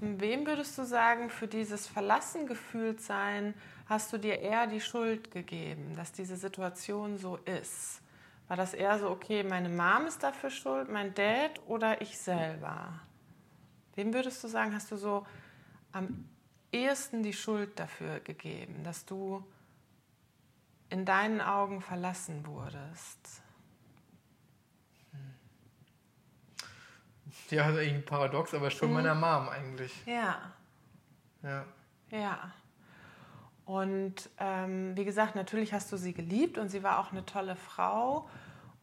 Und wem würdest du sagen, für dieses verlassen gefühlt sein, hast du dir eher die Schuld gegeben, dass diese Situation so ist? War das eher so, okay, meine Mom ist dafür schuld, mein Dad oder ich selber? Wem würdest du sagen, hast du so am ehesten die Schuld dafür gegeben, dass du in deinen Augen verlassen wurdest? ja, das ist eigentlich ein Paradox, aber schon meiner Mom eigentlich. Ja, Ja. ja. Und ähm, wie gesagt, natürlich hast du sie geliebt und sie war auch eine tolle Frau.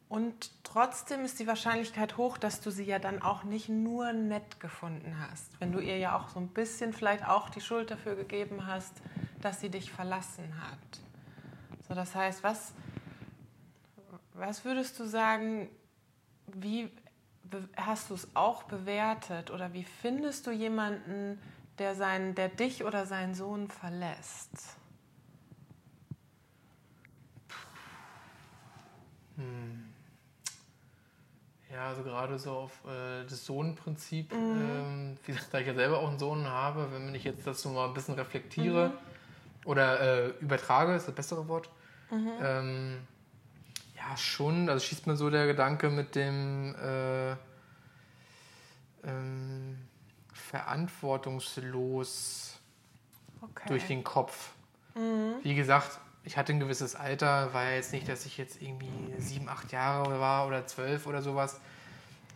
Und trotzdem ist die Wahrscheinlichkeit hoch, dass du sie ja dann auch nicht nur nett gefunden hast. Wenn du ihr ja auch so ein bisschen vielleicht auch die Schuld dafür gegeben hast, dass sie dich verlassen hat. So, das heißt, was, was würdest du sagen, wie hast du es auch bewertet oder wie findest du jemanden, der, seinen, der dich oder seinen Sohn verlässt? Ja, also gerade so auf äh, das Sohnprinzip, ähm, wie gesagt, da ich ja selber auch einen Sohn habe, wenn ich jetzt das so mal ein bisschen reflektiere oder äh, übertrage, ist das bessere Wort, ähm, ja schon, also schießt mir so der Gedanke mit dem äh, ähm, verantwortungslos Okay. durch den Kopf. Wie gesagt, ich hatte ein gewisses Alter, war ja jetzt nicht, dass ich jetzt irgendwie sieben, acht Jahre war oder zwölf oder sowas.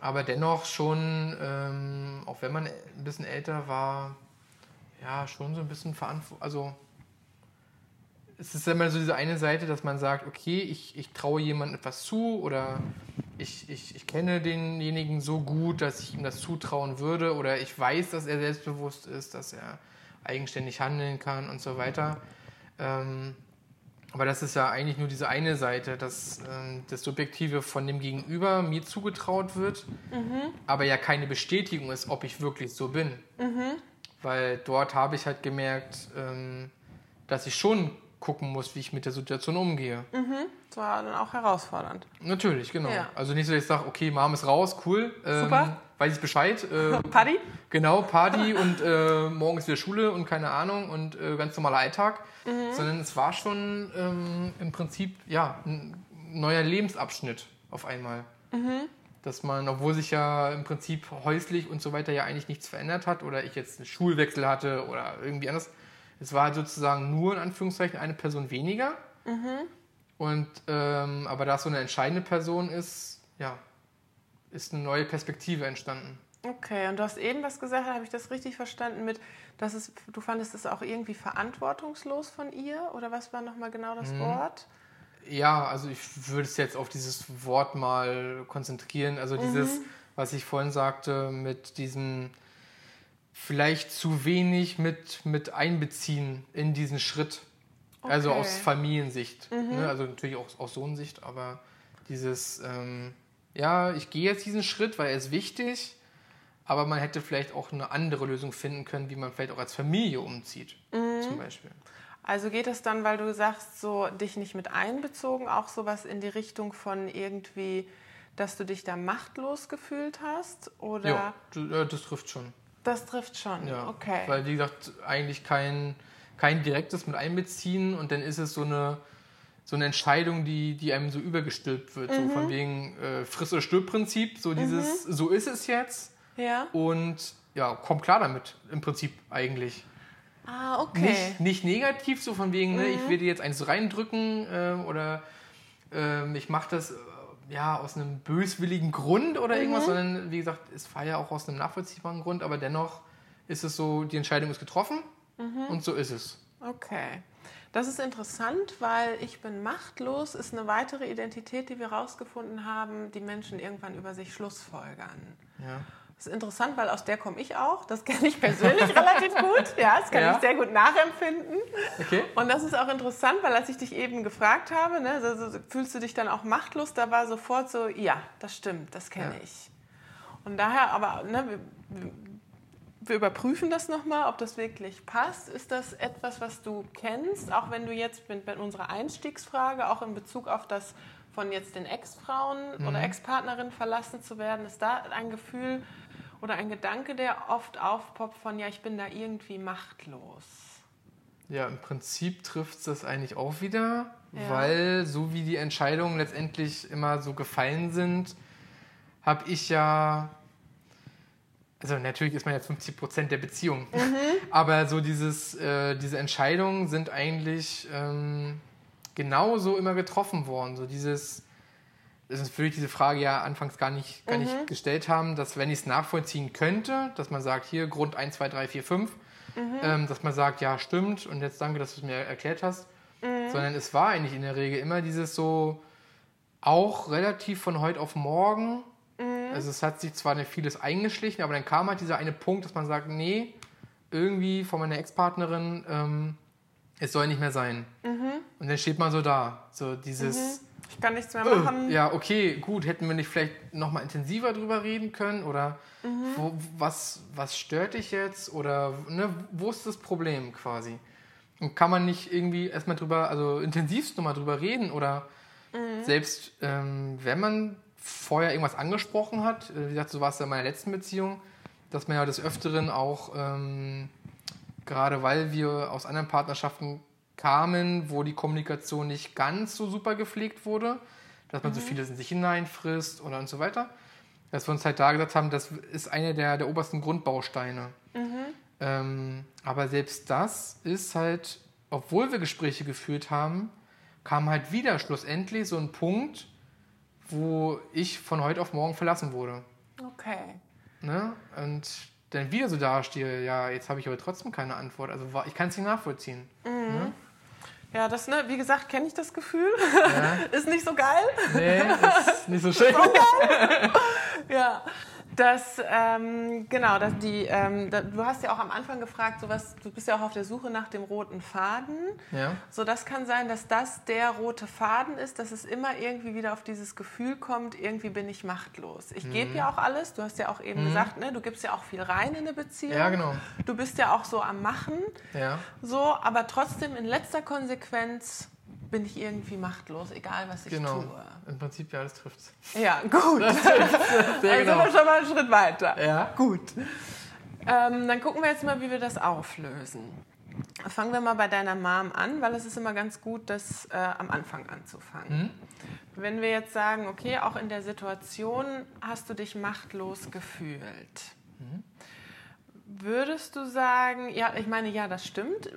Aber dennoch schon, ähm, auch wenn man ein bisschen älter war, ja, schon so ein bisschen verantwortlich. Also, es ist immer so diese eine Seite, dass man sagt, okay, ich, ich traue jemandem etwas zu oder ich, ich, ich kenne denjenigen so gut, dass ich ihm das zutrauen würde oder ich weiß, dass er selbstbewusst ist, dass er eigenständig handeln kann und so weiter. Ähm, aber das ist ja eigentlich nur diese eine Seite, dass ähm, das Subjektive von dem Gegenüber mir zugetraut wird, aber ja keine Bestätigung ist, ob ich wirklich so bin. Weil dort habe ich halt gemerkt, ähm, dass ich schon gucken muss, wie ich mit der Situation umgehe. Das war dann auch herausfordernd. Natürlich, genau. Ja. Also nicht so, dass ich sage, okay, Mom ist raus, cool. Ähm, Super. Weiß ich Bescheid. [laughs] Äh, Paddy? Genau, Party [laughs] und äh, morgen ist wieder Schule und keine Ahnung und äh, ganz normaler Alltag. Sondern es war schon ähm, im Prinzip ja, ein neuer Lebensabschnitt auf einmal. Dass man, obwohl sich ja im Prinzip häuslich und so weiter ja eigentlich nichts verändert hat oder ich jetzt einen Schulwechsel hatte oder irgendwie anders, es war halt sozusagen nur in Anführungszeichen eine Person weniger. Und ähm, aber da es so eine entscheidende Person ist, ja, ist eine neue Perspektive entstanden. Okay, und du hast eben was gesagt, habe ich das richtig verstanden mit, dass es, du fandest es auch irgendwie verantwortungslos von ihr? Oder was war nochmal genau das mhm. Wort? Ja, also ich würde es jetzt auf dieses Wort mal konzentrieren. Also dieses, mhm. was ich vorhin sagte, mit diesem vielleicht zu wenig mit, mit einbeziehen in diesen Schritt. Also okay. Also aus Familiensicht. Mhm. Ne? Also natürlich auch aus Sohnsicht, aber dieses, ähm, ja, ich gehe jetzt diesen Schritt, weil er ist wichtig, aber man hätte vielleicht auch eine andere Lösung finden können, wie man vielleicht auch als Familie umzieht, mhm. zum Beispiel. Also geht es dann, weil du sagst, so dich nicht mit einbezogen, auch sowas in die Richtung von irgendwie, dass du dich da machtlos gefühlt hast? Oder? Ja, das trifft schon. Das trifft schon, ja, okay. Weil, wie gesagt, eigentlich kein, kein direktes mit einbeziehen und dann ist es so eine, so eine Entscheidung, die, die einem so übergestülpt wird. Mhm. So von wegen äh, Friss- oder Stirb-Prinzip, so dieses, mhm. so ist es jetzt. Ja. Und ja, komm klar damit, im Prinzip eigentlich. Ah, okay. Nicht, nicht negativ, so von wegen, mhm. ne, ich mhm. will dir jetzt eins reindrücken äh, oder äh, ich mache das ja, aus einem böswilligen Grund oder mhm. irgendwas, sondern wie gesagt, es war ja auch aus einem nachvollziehbaren Grund, aber dennoch ist es so, die Entscheidung ist getroffen mhm. und so ist es. Okay. Das ist interessant, weil ich bin machtlos ist eine weitere Identität, die wir herausgefunden haben, die Menschen irgendwann über sich schlussfolgern. Ja. Das ist interessant, weil aus der komme ich auch. Das kenne ich persönlich [laughs] relativ gut. Ja, das kann ja. ich sehr gut nachempfinden. Okay. Und das ist auch interessant, weil als ich dich eben gefragt habe, ne, so, so, fühlst du dich dann auch machtlos, da war sofort so, ja, das stimmt, das kenne ja. ich. Und daher, aber ne, wir, wir überprüfen das nochmal, ob das wirklich passt. Ist das etwas, was du kennst, auch wenn du jetzt mit, mit unserer Einstiegsfrage, auch in Bezug auf das von jetzt den Ex-Frauen mhm. oder Ex-Partnerinnen verlassen zu werden, ist da ein Gefühl, oder ein Gedanke, der oft aufpoppt von, ja, ich bin da irgendwie machtlos. Ja, im Prinzip trifft es das eigentlich auch wieder, ja. weil so wie die Entscheidungen letztendlich immer so gefallen sind, habe ich ja, also natürlich ist man ja 50 Prozent der Beziehung, mhm. aber so dieses, äh, diese Entscheidungen sind eigentlich ähm, genauso immer getroffen worden. So dieses, das würde ich diese Frage ja anfangs gar nicht, gar nicht mhm. gestellt haben, dass wenn ich es nachvollziehen könnte, dass man sagt, hier Grund 1, 2, 3, 4, 5, mhm. ähm, dass man sagt, ja, stimmt und jetzt danke, dass du es mir erklärt hast. Mhm. Sondern es war eigentlich in der Regel immer dieses so, auch relativ von heute auf morgen. Mhm. Also es hat sich zwar nicht vieles eingeschlichen, aber dann kam halt dieser eine Punkt, dass man sagt, nee, irgendwie von meiner Ex-Partnerin, ähm, es soll nicht mehr sein. Mhm. Und dann steht man so da, so dieses mhm. Ich kann nichts mehr machen. Äh, ja, okay, gut. Hätten wir nicht vielleicht noch mal intensiver drüber reden können? Oder mhm. wo, was, was stört dich jetzt? Oder ne, wo ist das Problem quasi? Und kann man nicht irgendwie erstmal drüber, also intensivst nochmal drüber reden? Oder mhm. selbst ähm, wenn man vorher irgendwas angesprochen hat, äh, wie gesagt, so war es ja in meiner letzten Beziehung, dass man ja des Öfteren auch, ähm, gerade weil wir aus anderen Partnerschaften kamen, wo die Kommunikation nicht ganz so super gepflegt wurde, dass man mhm. so vieles in sich hineinfrisst oder und so weiter. Dass wir uns halt da gesagt haben, das ist einer der, der obersten Grundbausteine. Mhm. Ähm, aber selbst das ist halt, obwohl wir Gespräche geführt haben, kam halt wieder schlussendlich so ein Punkt, wo ich von heute auf morgen verlassen wurde. Okay. Ne? Und dann wieder so dastehe, ja, jetzt habe ich aber trotzdem keine Antwort. Also ich kann es nicht nachvollziehen. Mhm. Ne? Ja, das, ne, wie gesagt, kenne ich das Gefühl. Ja. [laughs] ist nicht so geil. Nee, ist nicht so [laughs] schön. so geil. [laughs] ja. Das, ähm, genau, das, die, ähm, da, du hast ja auch am Anfang gefragt, so was, du bist ja auch auf der Suche nach dem roten Faden. Ja. So, das kann sein, dass das der rote Faden ist, dass es immer irgendwie wieder auf dieses Gefühl kommt, irgendwie bin ich machtlos. Ich mhm. gebe ja auch alles, du hast ja auch eben mhm. gesagt, ne, du gibst ja auch viel rein in eine Beziehung. Ja, genau. Du bist ja auch so am Machen. Ja. So, aber trotzdem in letzter Konsequenz bin ich irgendwie machtlos, egal was ich genau. tue. Im Prinzip, ja, das trifft Ja, gut. Das trifft's. [laughs] Sehr genau. sind wir schon mal einen Schritt weiter. Ja. Gut. Ähm, dann gucken wir jetzt mal, wie wir das auflösen. Fangen wir mal bei deiner Mom an, weil es ist immer ganz gut, das äh, am Anfang anzufangen. Mhm. Wenn wir jetzt sagen, okay, auch in der Situation hast du dich machtlos gefühlt. Mhm. Würdest du sagen, ja, ich meine, ja, das stimmt.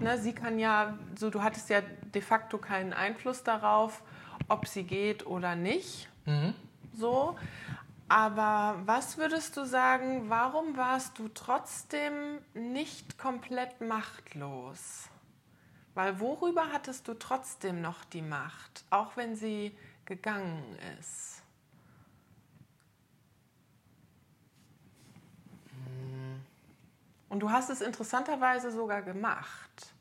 Ne, sie kann ja, so du hattest ja de facto keinen Einfluss darauf, ob sie geht oder nicht. Mhm. So. Aber was würdest du sagen, warum warst du trotzdem nicht komplett machtlos? Weil worüber hattest du trotzdem noch die Macht, auch wenn sie gegangen ist? Und du hast es interessanterweise sogar gemacht.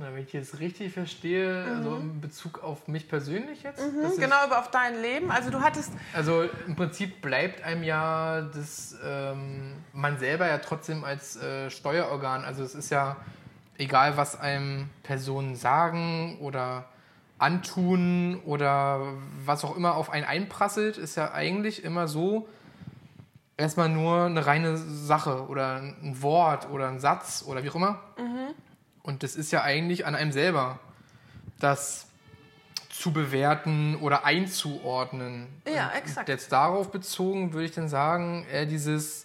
Na, wenn ich jetzt richtig verstehe, mhm. also in Bezug auf mich persönlich jetzt. Mhm, genau, aber auf dein Leben. Also du hattest. Also im Prinzip bleibt einem ja das ähm, man selber ja trotzdem als äh, Steuerorgan. Also es ist ja egal, was einem Personen sagen oder antun oder was auch immer auf einen einprasselt, ist ja eigentlich immer so erstmal nur eine reine Sache oder ein Wort oder ein Satz oder wie auch immer. Mhm und das ist ja eigentlich an einem selber, das zu bewerten oder einzuordnen. Ja, exakt. Und jetzt darauf bezogen würde ich dann sagen, eher dieses,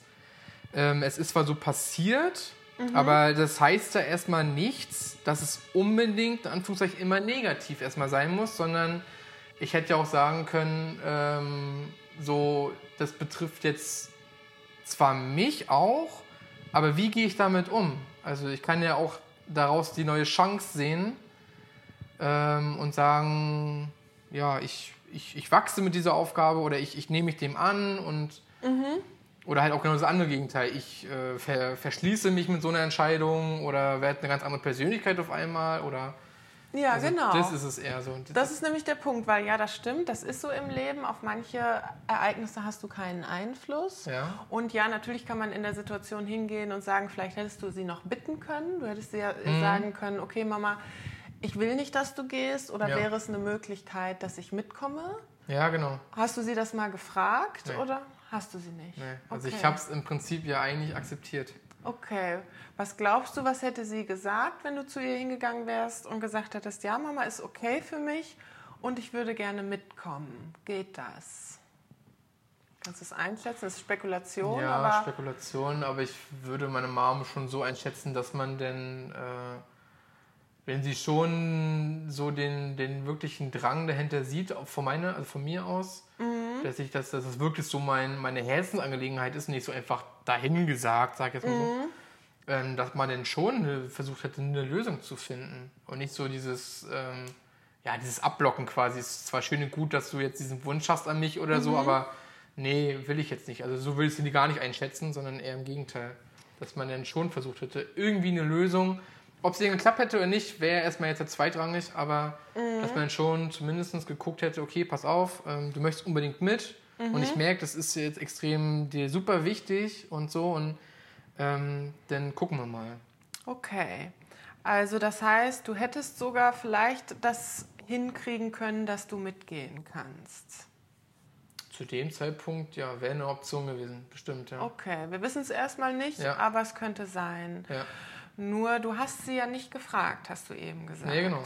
ähm, es ist zwar so passiert, mhm. aber das heißt ja erstmal nichts, dass es unbedingt, in Anführungszeichen, immer negativ erstmal sein muss, sondern ich hätte ja auch sagen können, ähm, so, das betrifft jetzt zwar mich auch, aber wie gehe ich damit um? Also ich kann ja auch daraus die neue Chance sehen ähm, und sagen, ja, ich, ich, ich wachse mit dieser Aufgabe oder ich, ich nehme mich dem an und mhm. oder halt auch genau das andere Gegenteil. Ich äh, ver, verschließe mich mit so einer Entscheidung oder werde eine ganz andere Persönlichkeit auf einmal oder ja, also genau. Das ist es eher so. Das ist nämlich der Punkt, weil ja, das stimmt, das ist so im Leben. Auf manche Ereignisse hast du keinen Einfluss. Ja. Und ja, natürlich kann man in der Situation hingehen und sagen, vielleicht hättest du sie noch bitten können. Du hättest sie ja mhm. sagen können, okay, Mama, ich will nicht, dass du gehst. Oder ja. wäre es eine Möglichkeit, dass ich mitkomme? Ja, genau. Hast du sie das mal gefragt nee. oder hast du sie nicht? Nee. Also okay. ich habe es im Prinzip ja eigentlich akzeptiert. Okay. Was glaubst du, was hätte sie gesagt, wenn du zu ihr hingegangen wärst und gesagt hättest, ja, Mama ist okay für mich und ich würde gerne mitkommen? Geht das? Kannst du es einschätzen? Das ist Spekulation. Ja, aber Spekulation, aber ich würde meine Mom schon so einschätzen, dass man denn, äh, wenn sie schon so den, den wirklichen Drang dahinter sieht, von, meine, also von mir aus, mhm. Dass, ich das, dass das wirklich so mein, meine Herzensangelegenheit ist, nicht so einfach dahingesagt, sag ich jetzt mal mhm. so ähm, dass man denn schon versucht hätte, eine Lösung zu finden. Und nicht so dieses, ähm, ja, dieses Abblocken quasi. Es ist zwar schön und gut, dass du jetzt diesen Wunsch hast an mich oder mhm. so, aber nee, will ich jetzt nicht. Also so will ich sie gar nicht einschätzen, sondern eher im Gegenteil. Dass man dann schon versucht hätte, irgendwie eine Lösung, ob sie geklappt hätte oder nicht, wäre erstmal jetzt zweitrangig, aber mhm. dass man schon zumindest geguckt hätte, okay, pass auf, ähm, du möchtest unbedingt mit mhm. und ich merke, das ist jetzt extrem dir super wichtig und so und ähm, dann gucken wir mal. Okay. Also das heißt, du hättest sogar vielleicht das hinkriegen können, dass du mitgehen kannst. Zu dem Zeitpunkt, ja, wäre eine Option gewesen, bestimmt, ja. Okay, wir wissen es erstmal nicht, ja. aber es könnte sein. Ja. Nur du hast sie ja nicht gefragt, hast du eben gesagt. Nee, genau.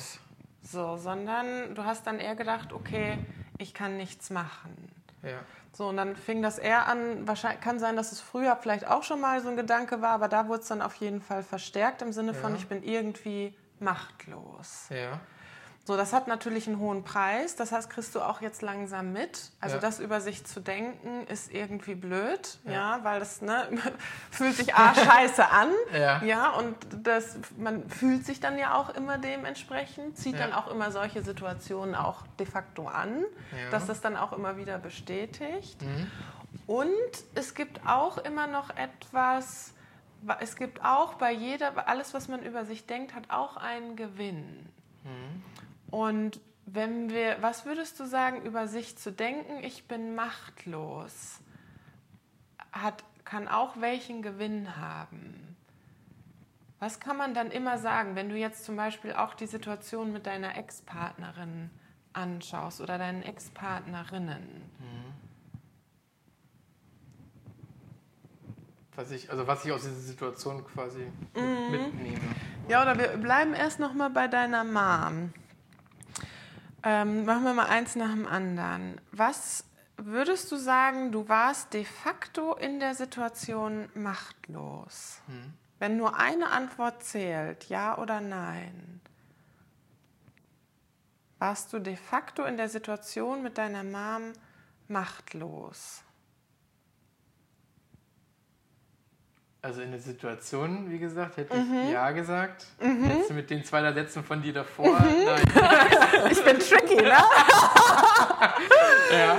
So, sondern du hast dann eher gedacht, okay, ich kann nichts machen. Ja. So, und dann fing das eher an, wahrscheinlich kann sein, dass es früher vielleicht auch schon mal so ein Gedanke war, aber da wurde es dann auf jeden Fall verstärkt im Sinne von, ich bin irgendwie machtlos. Ja. So, das hat natürlich einen hohen Preis. Das heißt, kriegst du auch jetzt langsam mit. Also ja. das über sich zu denken, ist irgendwie blöd, ja, ja weil das ne, [laughs] fühlt sich a scheiße an, [laughs] ja. ja, und das man fühlt sich dann ja auch immer dementsprechend, zieht dann auch immer solche Situationen auch de facto an, dass das dann auch immer wieder bestätigt. Mhm. Und es gibt auch immer noch etwas. Es gibt auch bei jeder, alles, was man über sich denkt, hat auch einen Gewinn. Mhm. Und wenn wir, was würdest du sagen, über sich zu denken, ich bin machtlos, hat, kann auch welchen Gewinn haben? Was kann man dann immer sagen, wenn du jetzt zum Beispiel auch die Situation mit deiner Ex-Partnerin anschaust oder deinen Ex-Partnerinnen? Mhm. Was ich, also was ich aus dieser Situation quasi mhm. mitnehme. Ja, oder wir bleiben erst noch mal bei deiner Mom. Ähm, machen wir mal eins nach dem anderen. Was würdest du sagen, du warst de facto in der Situation machtlos? Hm. Wenn nur eine Antwort zählt, ja oder nein, warst du de facto in der Situation mit deiner Mom machtlos? Also in der Situation, wie gesagt, hätte ich ja gesagt. Jetzt mit den zwei Sätzen von dir davor. Nein. [laughs] Ich bin tricky, ne? [laughs] ja.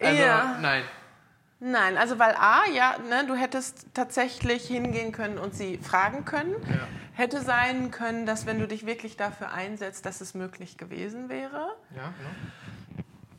Also, Ja. nein. Nein, also weil A, ja, ne, du hättest tatsächlich hingehen können und sie fragen können. Ja. Hätte sein können, dass wenn du dich wirklich dafür einsetzt, dass es möglich gewesen wäre. Ja, genau.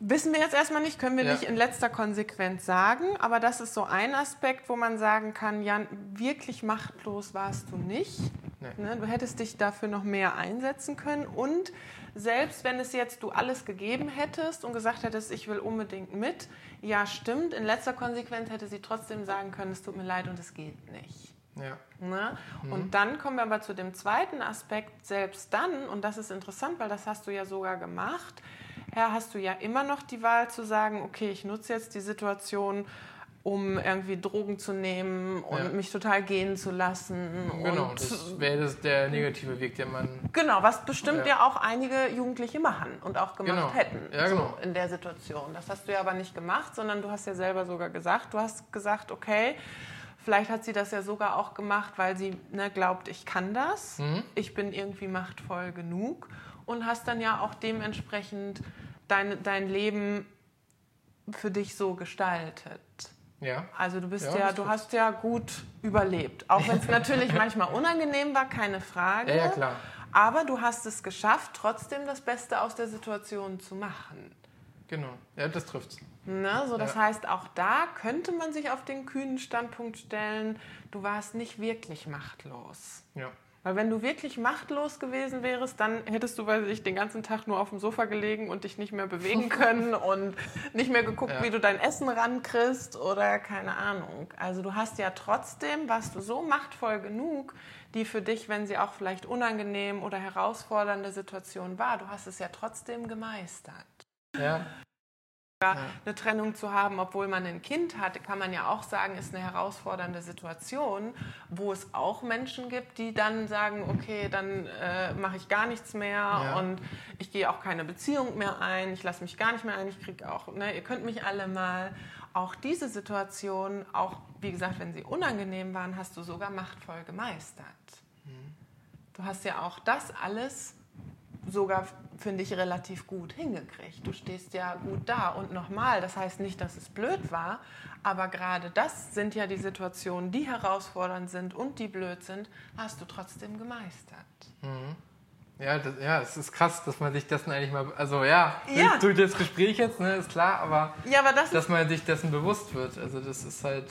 Wissen wir jetzt erstmal nicht, können wir Ja. nicht in letzter Konsequenz sagen, aber das ist so ein Aspekt, wo man sagen kann, Jan, wirklich machtlos warst du nicht. Nee. Ne, du hättest dich dafür noch mehr einsetzen können und selbst wenn es jetzt du alles gegeben hättest und gesagt hättest, ich will unbedingt mit, ja stimmt, in letzter Konsequenz hätte sie trotzdem sagen können, es tut mir leid und es geht nicht. Ja. Ne? Und dann kommen wir aber zu dem zweiten Aspekt, selbst dann, und das ist interessant, weil das hast du ja sogar gemacht, ja, hast du ja immer noch die Wahl zu sagen, okay, ich nutze jetzt die Situation, um irgendwie Drogen zu nehmen und Ja. mich total gehen zu lassen. Genau, das wäre das der negative Weg, den man. Genau, was bestimmt ja. Ja. auch einige Jugendliche machen und auch gemacht Genau. hätten Ja, genau. so in der Situation. Das hast du ja aber nicht gemacht, sondern du hast ja selber sogar gesagt, du hast gesagt, okay, vielleicht hat sie das ja sogar auch gemacht, weil sie ne, glaubt, ich kann das, Mhm. ich bin irgendwie machtvoll genug und hast dann ja auch dementsprechend dein, dein Leben für dich so gestaltet. Ja. Also du bist Ja, ja, du stimmt. hast ja gut überlebt. Auch wenn es [laughs] natürlich manchmal unangenehm war, keine Frage. Ja, ja, klar. Aber du hast es geschafft, trotzdem das Beste aus der Situation zu machen. Genau. Ja, das trifft's. Ne? So, das Ja. heißt, auch da könnte man sich auf den kühnen Standpunkt stellen, du warst nicht wirklich machtlos. Ja. Weil wenn du wirklich machtlos gewesen wärst, dann hättest du, weiß ich, den ganzen Tag nur auf dem Sofa gelegen und dich nicht mehr bewegen [laughs] können und nicht mehr geguckt, Ja. wie du dein Essen rankriegst oder keine Ahnung. Also du hast ja trotzdem, warst du so machtvoll genug, die für dich, wenn sie auch vielleicht unangenehm oder herausfordernde Situation war, du hast es ja trotzdem gemeistert. Ja. Eine Trennung zu haben, obwohl man ein Kind hat, kann man ja auch sagen, ist eine herausfordernde Situation, wo es auch Menschen gibt, die dann sagen, okay, dann äh, mache ich gar nichts mehr Ja. und ich gehe auch keine Beziehung mehr ein, ich lasse mich gar nicht mehr ein, ich kriege auch, ne, ihr könnt mich alle mal. Auch diese Situation, auch wie gesagt, wenn sie unangenehm waren, hast du sogar machtvoll gemeistert. Du hast ja auch das alles sogar, finde ich, relativ gut hingekriegt. Du stehst ja gut da. Und nochmal, das heißt nicht, dass es blöd war, aber gerade das sind ja die Situationen, die herausfordernd sind und die blöd sind, hast du trotzdem gemeistert. Ja, das, ja, es ist krass, dass man sich dessen eigentlich mal. Also ja, Ja. durch das Gespräch jetzt, ne, ist klar, aber Ja, aber das dass man sich dessen bewusst wird. Also das ist halt.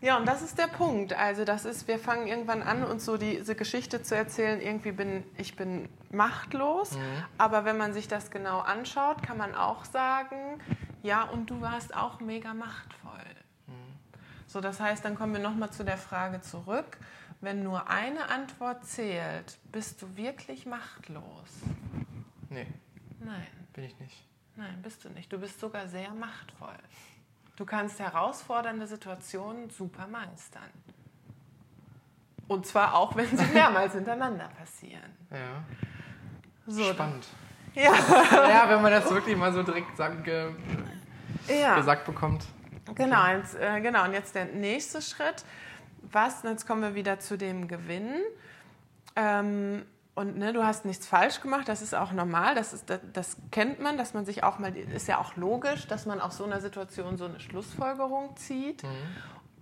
Ja, und das ist der Punkt. Also das ist, wir fangen irgendwann an, uns so diese Geschichte zu erzählen, irgendwie bin ich bin machtlos. Aber wenn man sich das genau anschaut, kann man auch sagen, ja, und du warst auch mega machtvoll. So, das heißt, dann kommen wir nochmal zu der Frage zurück. Wenn nur eine Antwort zählt, bist du wirklich machtlos? Nee, Nein. bin ich nicht. Nein, bist du nicht. Du bist sogar sehr machtvoll. Du kannst herausfordernde Situationen super meistern. Und zwar auch, wenn sie [laughs] mehrmals hintereinander passieren. Ja. So, Spannend. Ja, [laughs] ja, wenn man das wirklich mal so direkt sagen, ge ja. gesagt bekommt. Genau, jetzt, äh, genau. Und jetzt der nächste Schritt. Was? Jetzt kommen wir wieder zu dem Gewinn. Ähm, und ne, du hast nichts falsch gemacht, das ist auch normal, das, ist, das, das kennt man, dass man sich auch mal, ist ja auch logisch, dass man aus so einer Situation so eine Schlussfolgerung zieht.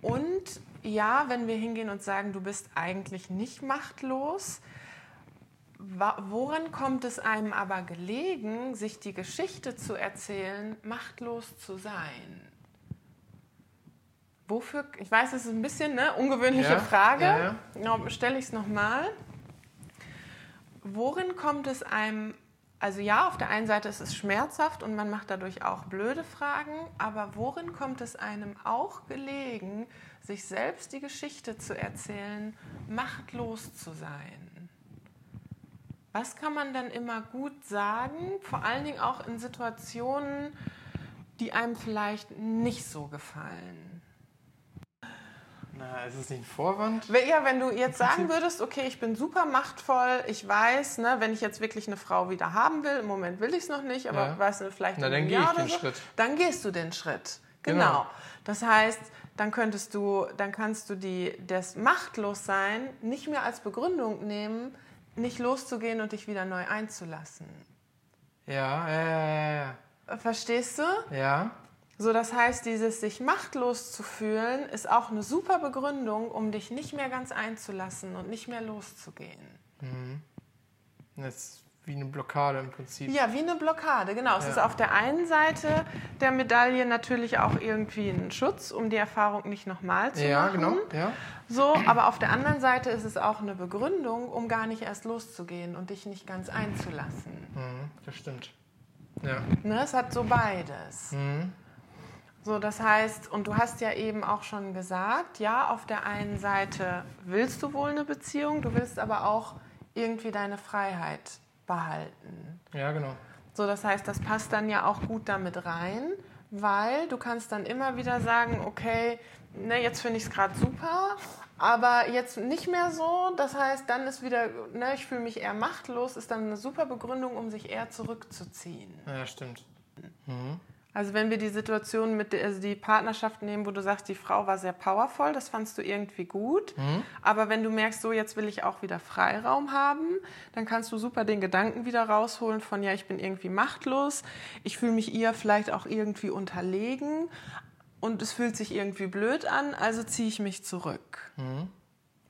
Und ja, wenn wir hingehen und sagen, du bist eigentlich nicht machtlos, woran kommt es einem aber gelegen, sich die Geschichte zu erzählen, machtlos zu sein? Wofür, ich weiß, es ist ein bisschen eine ungewöhnliche Ja, Frage, ja, ja. Genau, stelle ich es nochmal. Worin kommt es einem, also ja, auf der einen Seite ist es schmerzhaft und man macht dadurch auch blöde Fragen, aber worin kommt es einem auch gelegen, sich selbst die Geschichte zu erzählen, machtlos zu sein? Was kann man dann immer gut sagen, vor allen Dingen auch in Situationen, die einem vielleicht nicht so gefallen? Na, ist es nicht ein Vorwand? Ja, wenn du jetzt sagen würdest, okay, ich bin super machtvoll, ich weiß, ne, wenn ich jetzt wirklich eine Frau wieder haben will, im Moment will ich es noch nicht, aber Ja. weißt du, vielleicht Na, dann gehe ich den so, Schritt. dann gehst du den Schritt. Genau. Genau. Das heißt, dann könntest du, dann kannst du die, das Machtlossein nicht mehr als Begründung nehmen, nicht loszugehen und dich wieder neu einzulassen. Ja, ja, ja, ja, Verstehst du? ja. So, das heißt, dieses sich machtlos zu fühlen, ist auch eine super Begründung, um dich nicht mehr ganz einzulassen und nicht mehr loszugehen. das ist wie eine Blockade im Prinzip. Ja, wie eine Blockade, genau. Es Ja. ist auf der einen Seite der Medaille natürlich auch irgendwie ein Schutz, um die Erfahrung nicht nochmal zu Ja, machen. genau. Ja. So, aber auf der anderen Seite ist es auch eine Begründung, um gar nicht erst loszugehen und dich nicht ganz einzulassen. Mhm, das stimmt. Ja. Ne, es hat so beides. Mhm. So, das heißt, und du hast ja eben auch schon gesagt, ja, auf der einen Seite willst du wohl eine Beziehung, du willst aber auch irgendwie deine Freiheit behalten. Ja, genau. So, das heißt, das passt dann ja auch gut damit rein, weil du kannst dann immer wieder sagen, okay, ne, jetzt finde ich es gerade super, aber jetzt nicht mehr so. Das heißt, dann ist wieder, ne, ich fühle mich eher machtlos, ist dann eine super Begründung, um sich eher zurückzuziehen. Ja, stimmt. Also wenn wir die Situation mit, der- also die Partnerschaft nehmen, wo du sagst, die Frau war sehr powerful, das fandst du irgendwie gut. Aber wenn du merkst, so jetzt will ich auch wieder Freiraum haben, dann kannst du super den Gedanken wieder rausholen von, ja, ich bin irgendwie machtlos, ich fühle mich ihr vielleicht auch irgendwie unterlegen und es fühlt sich irgendwie blöd an, also ziehe ich mich zurück.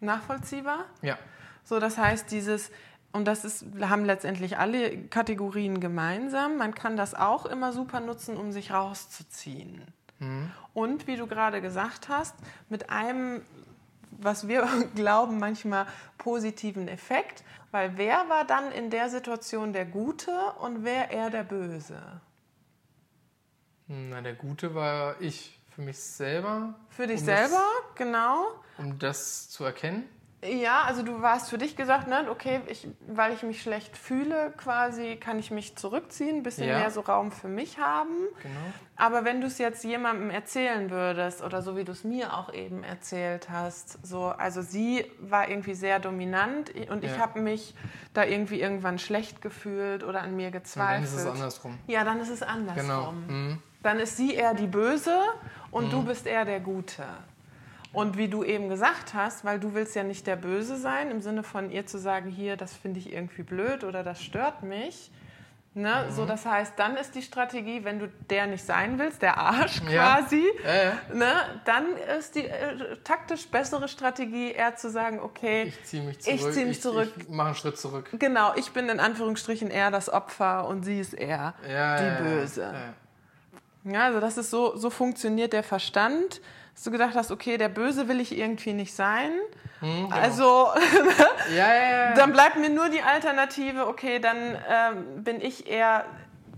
Nachvollziehbar? Ja. So, das heißt, dieses, und das ist, haben letztendlich alle Kategorien gemeinsam, man kann das auch immer super nutzen, um sich rauszuziehen. Und wie du gerade gesagt hast, mit einem, was wir [laughs] glauben, manchmal positiven Effekt, weil wer war dann in der Situation der Gute und wer eher der Böse? Na, der Gute war ich für mich selber. Für dich um selber, genau. Das, um das zu erkennen. Ja, also du warst für dich gesagt, ne, okay, ich, weil ich mich schlecht fühle, quasi kann ich mich zurückziehen, ein bisschen Ja. mehr so Raum für mich haben. Genau. Aber wenn du es jetzt jemandem erzählen würdest oder so wie du es mir auch eben erzählt hast, so, also sie war irgendwie sehr dominant und ich Ja. habe mich da irgendwie irgendwann schlecht gefühlt oder an mir Und dann gezweifelt. ist es andersrum. Ja, dann ist es andersrum. Genau. Mhm. Dann ist sie eher die Böse und du bist eher der Gute. Und wie du eben gesagt hast, weil du willst ja nicht der Böse sein, im Sinne von ihr zu sagen, hier, das finde ich irgendwie blöd oder das stört mich. Ne? So, das heißt, dann ist die Strategie, wenn du der nicht sein willst, der Arsch Ja. quasi, Ja, ja. ne? dann ist die äh, taktisch bessere Strategie eher zu sagen, okay, Ich ziehe mich zurück. Ich zieh mich zurück. Ich mache einen Schritt zurück. genau, ich bin in Anführungsstrichen eher das Opfer und sie ist eher Ja, die ja, ja. Böse. Ja, ja. Ja, also das ist so, so funktioniert der Verstand, dass du gedacht hast, okay, der Böse will ich irgendwie nicht sein. Hm, genau. Also [laughs] ja, ja, ja. dann bleibt mir nur die Alternative, okay, dann ähm, bin ich eher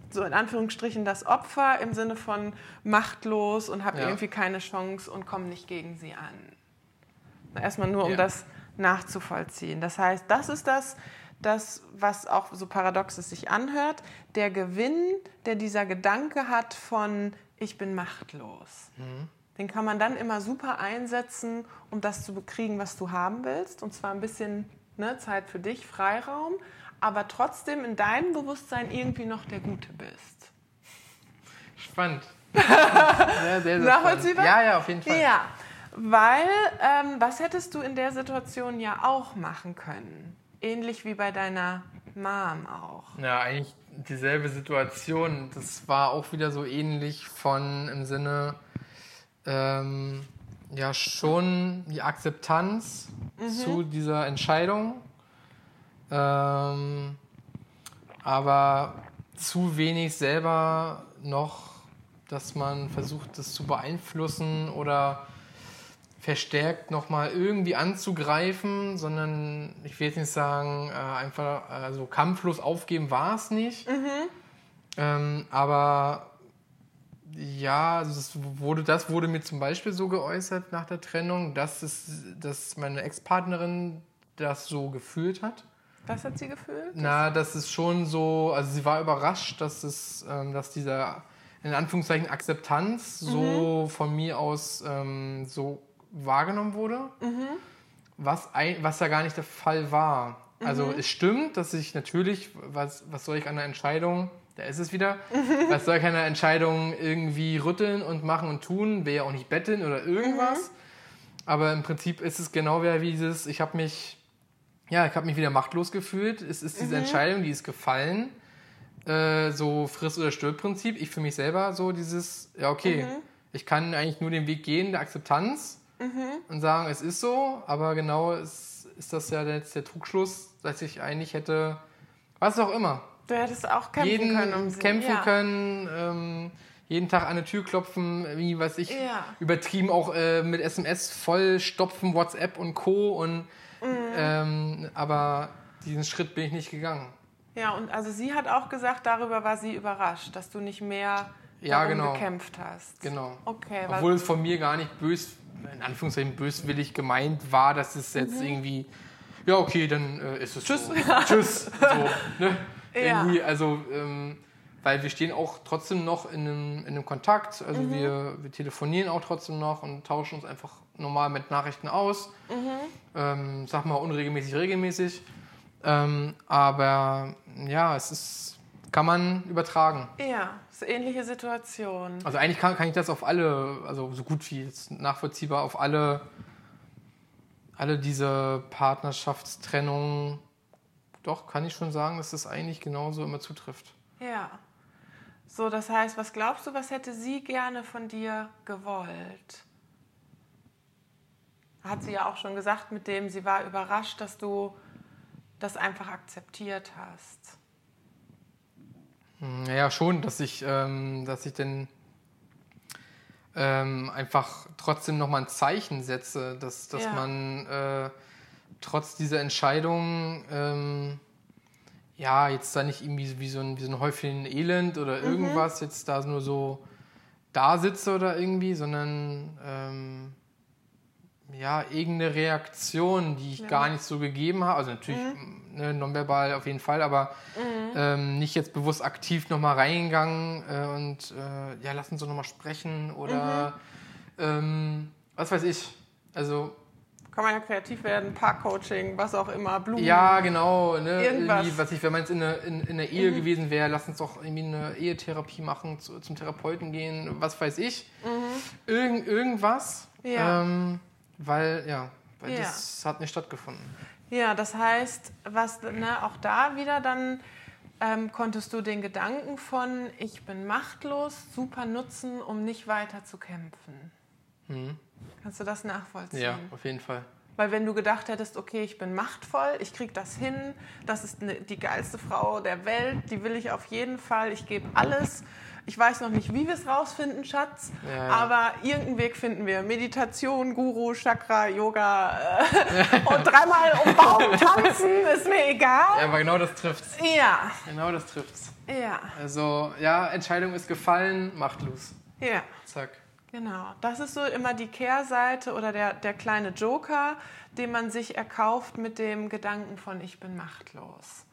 so in Anführungsstrichen das Opfer im Sinne von machtlos und habe irgendwie keine Chance und komme nicht gegen sie an. Erstmal nur, um das nachzuvollziehen. Das heißt, das ist das, das, was auch so paradox es sich anhört, der Gewinn, der dieser Gedanke hat von ich bin machtlos. Den kann man dann immer super einsetzen, um das zu bekriegen, was du haben willst. Und zwar ein bisschen ne, Zeit für dich, Freiraum, aber trotzdem in deinem Bewusstsein irgendwie noch der Gute bist. Spannend. [laughs] sehr, sehr, Nachvollziehbar? Ja, ja, auf jeden Fall. Ja, weil ähm, was hättest du in der Situation ja auch machen können? Ähnlich wie bei deiner Mom auch. Ja, eigentlich dieselbe Situation. Das war auch wieder so ähnlich von im Sinne, ähm, ja, schon die Akzeptanz zu dieser Entscheidung. Ähm, aber zu wenig selber noch, dass man versucht, das zu beeinflussen oder verstärkt nochmal irgendwie anzugreifen, sondern ich will jetzt nicht sagen, äh, einfach also kampflos aufgeben war es nicht. Ähm, aber ja, also das wurde, das wurde mir zum Beispiel so geäußert nach der Trennung, dass, es, dass meine Ex-Partnerin das so gefühlt hat. Was hat sie gefühlt? Na, das ist schon so, also sie war überrascht, dass es, ähm, dass dieser in Anführungszeichen Akzeptanz so von mir aus ähm, so wahrgenommen wurde, was, ein, was ja gar nicht der Fall war. Also es stimmt, dass ich natürlich, was, was soll ich an der Entscheidung, da ist es wieder, was soll der Entscheidung irgendwie rütteln und machen und tun, will ja auch nicht betteln oder irgendwas. Aber im Prinzip ist es genau wie dieses, ich habe mich, ja, ich habe mich wieder machtlos gefühlt. Es ist diese Entscheidung, die ist gefallen. Äh, so Friss- oder Stirb-Prinzip. Ich für mich selber so dieses, ja, okay, ich kann eigentlich nur den Weg gehen der Akzeptanz und sagen, es ist so, aber genau ist, ist das ja jetzt der Trugschluss, dass ich eigentlich hätte, was auch immer, Du hättest auch kämpfen jeden können. Um kämpfen ja. können, ähm, jeden Tag an eine Tür klopfen, wie weiß ich, Ja. übertrieben auch äh, mit SMS vollstopfen, WhatsApp und Co. Und, Mhm. ähm, aber diesen Schritt bin ich nicht gegangen. Ja, und also sie hat auch gesagt, darüber war sie überrascht, dass du nicht mehr Ja, genau. gekämpft hast. Genau. Okay, Obwohl es von mir gar nicht bös, in Anführungszeichen böswillig gemeint war, dass es jetzt irgendwie, ja okay, dann äh, ist es Mhm. Tschüss. so. Tschüss. [laughs] So, ne? Irgendwie, also, ähm, weil wir stehen auch trotzdem noch in einem, in einem Kontakt, also Mhm. wir, wir telefonieren auch trotzdem noch und tauschen uns einfach normal mit Nachrichten aus. Mhm. Ähm, sag mal unregelmäßig, regelmäßig. Ähm, aber ja, es ist, kann man übertragen. ja, ist eine ähnliche Situation. Also eigentlich kann, kann ich das auf alle, also so gut wie jetzt nachvollziehbar auf alle, alle diese Partnerschaftstrennungen, doch, kann ich schon sagen, dass das eigentlich genauso immer zutrifft. Ja. So, das heißt, was glaubst du, was hätte sie gerne von dir gewollt? Hat sie ja auch schon gesagt, mit dem sie war überrascht, dass du das einfach akzeptiert hast. Ja, schon, dass ich, ähm, dass ich denn ähm, einfach trotzdem nochmal ein Zeichen setze, dass, dass Ja. man äh, trotz dieser Entscheidung ähm, ja jetzt da nicht irgendwie wie so ein, wie so ein Häufchen Elend oder irgendwas jetzt da nur so da sitze oder irgendwie, sondern ähm, ja, irgendeine Reaktion, die ich Ja. gar nicht so gegeben habe. Also natürlich ne, nonverbal auf jeden Fall, aber ähm, nicht jetzt bewusst aktiv nochmal reingegangen äh, und äh, ja, lass uns doch nochmal sprechen oder ähm, was weiß ich. Also Kann man ja kreativ werden, Parkcoaching, was auch immer, Blumen. ja, genau. Ne, Irgendwas. irgendwie, was ich, wenn man jetzt in einer in, in der Ehe gewesen wäre, lass uns doch irgendwie eine Ehetherapie machen, zu, zum Therapeuten gehen, was weiß ich. Irgend, irgendwas. Ja. Ähm, weil, ja, weil Ja. das hat nicht stattgefunden. Ja, das heißt, was ne, auch da wieder dann ähm, konntest du den Gedanken von ich bin machtlos super nutzen, um nicht weiter zu kämpfen. Kannst du das nachvollziehen? Ja, auf jeden Fall. Weil wenn du gedacht hättest, okay, ich bin machtvoll, ich krieg das hin, das ist ne, die geilste Frau der Welt, die will ich auf jeden Fall, ich gebe alles. Ich weiß noch nicht, wie wir es rausfinden, Schatz, Ja, ja. aber irgendeinen Weg finden wir. Meditation, Guru, Chakra, Yoga [laughs] äh, und dreimal um Baum tanzen, ist mir Ja, egal. aber genau das trifft's. Ja, Genau das trifft's. ja, Also, ja, Entscheidung ist gefallen, machtlos. ja. Zack. Genau, das ist so immer die Kehrseite oder der, der kleine Joker, den man sich erkauft mit dem Gedanken von ich bin machtlos.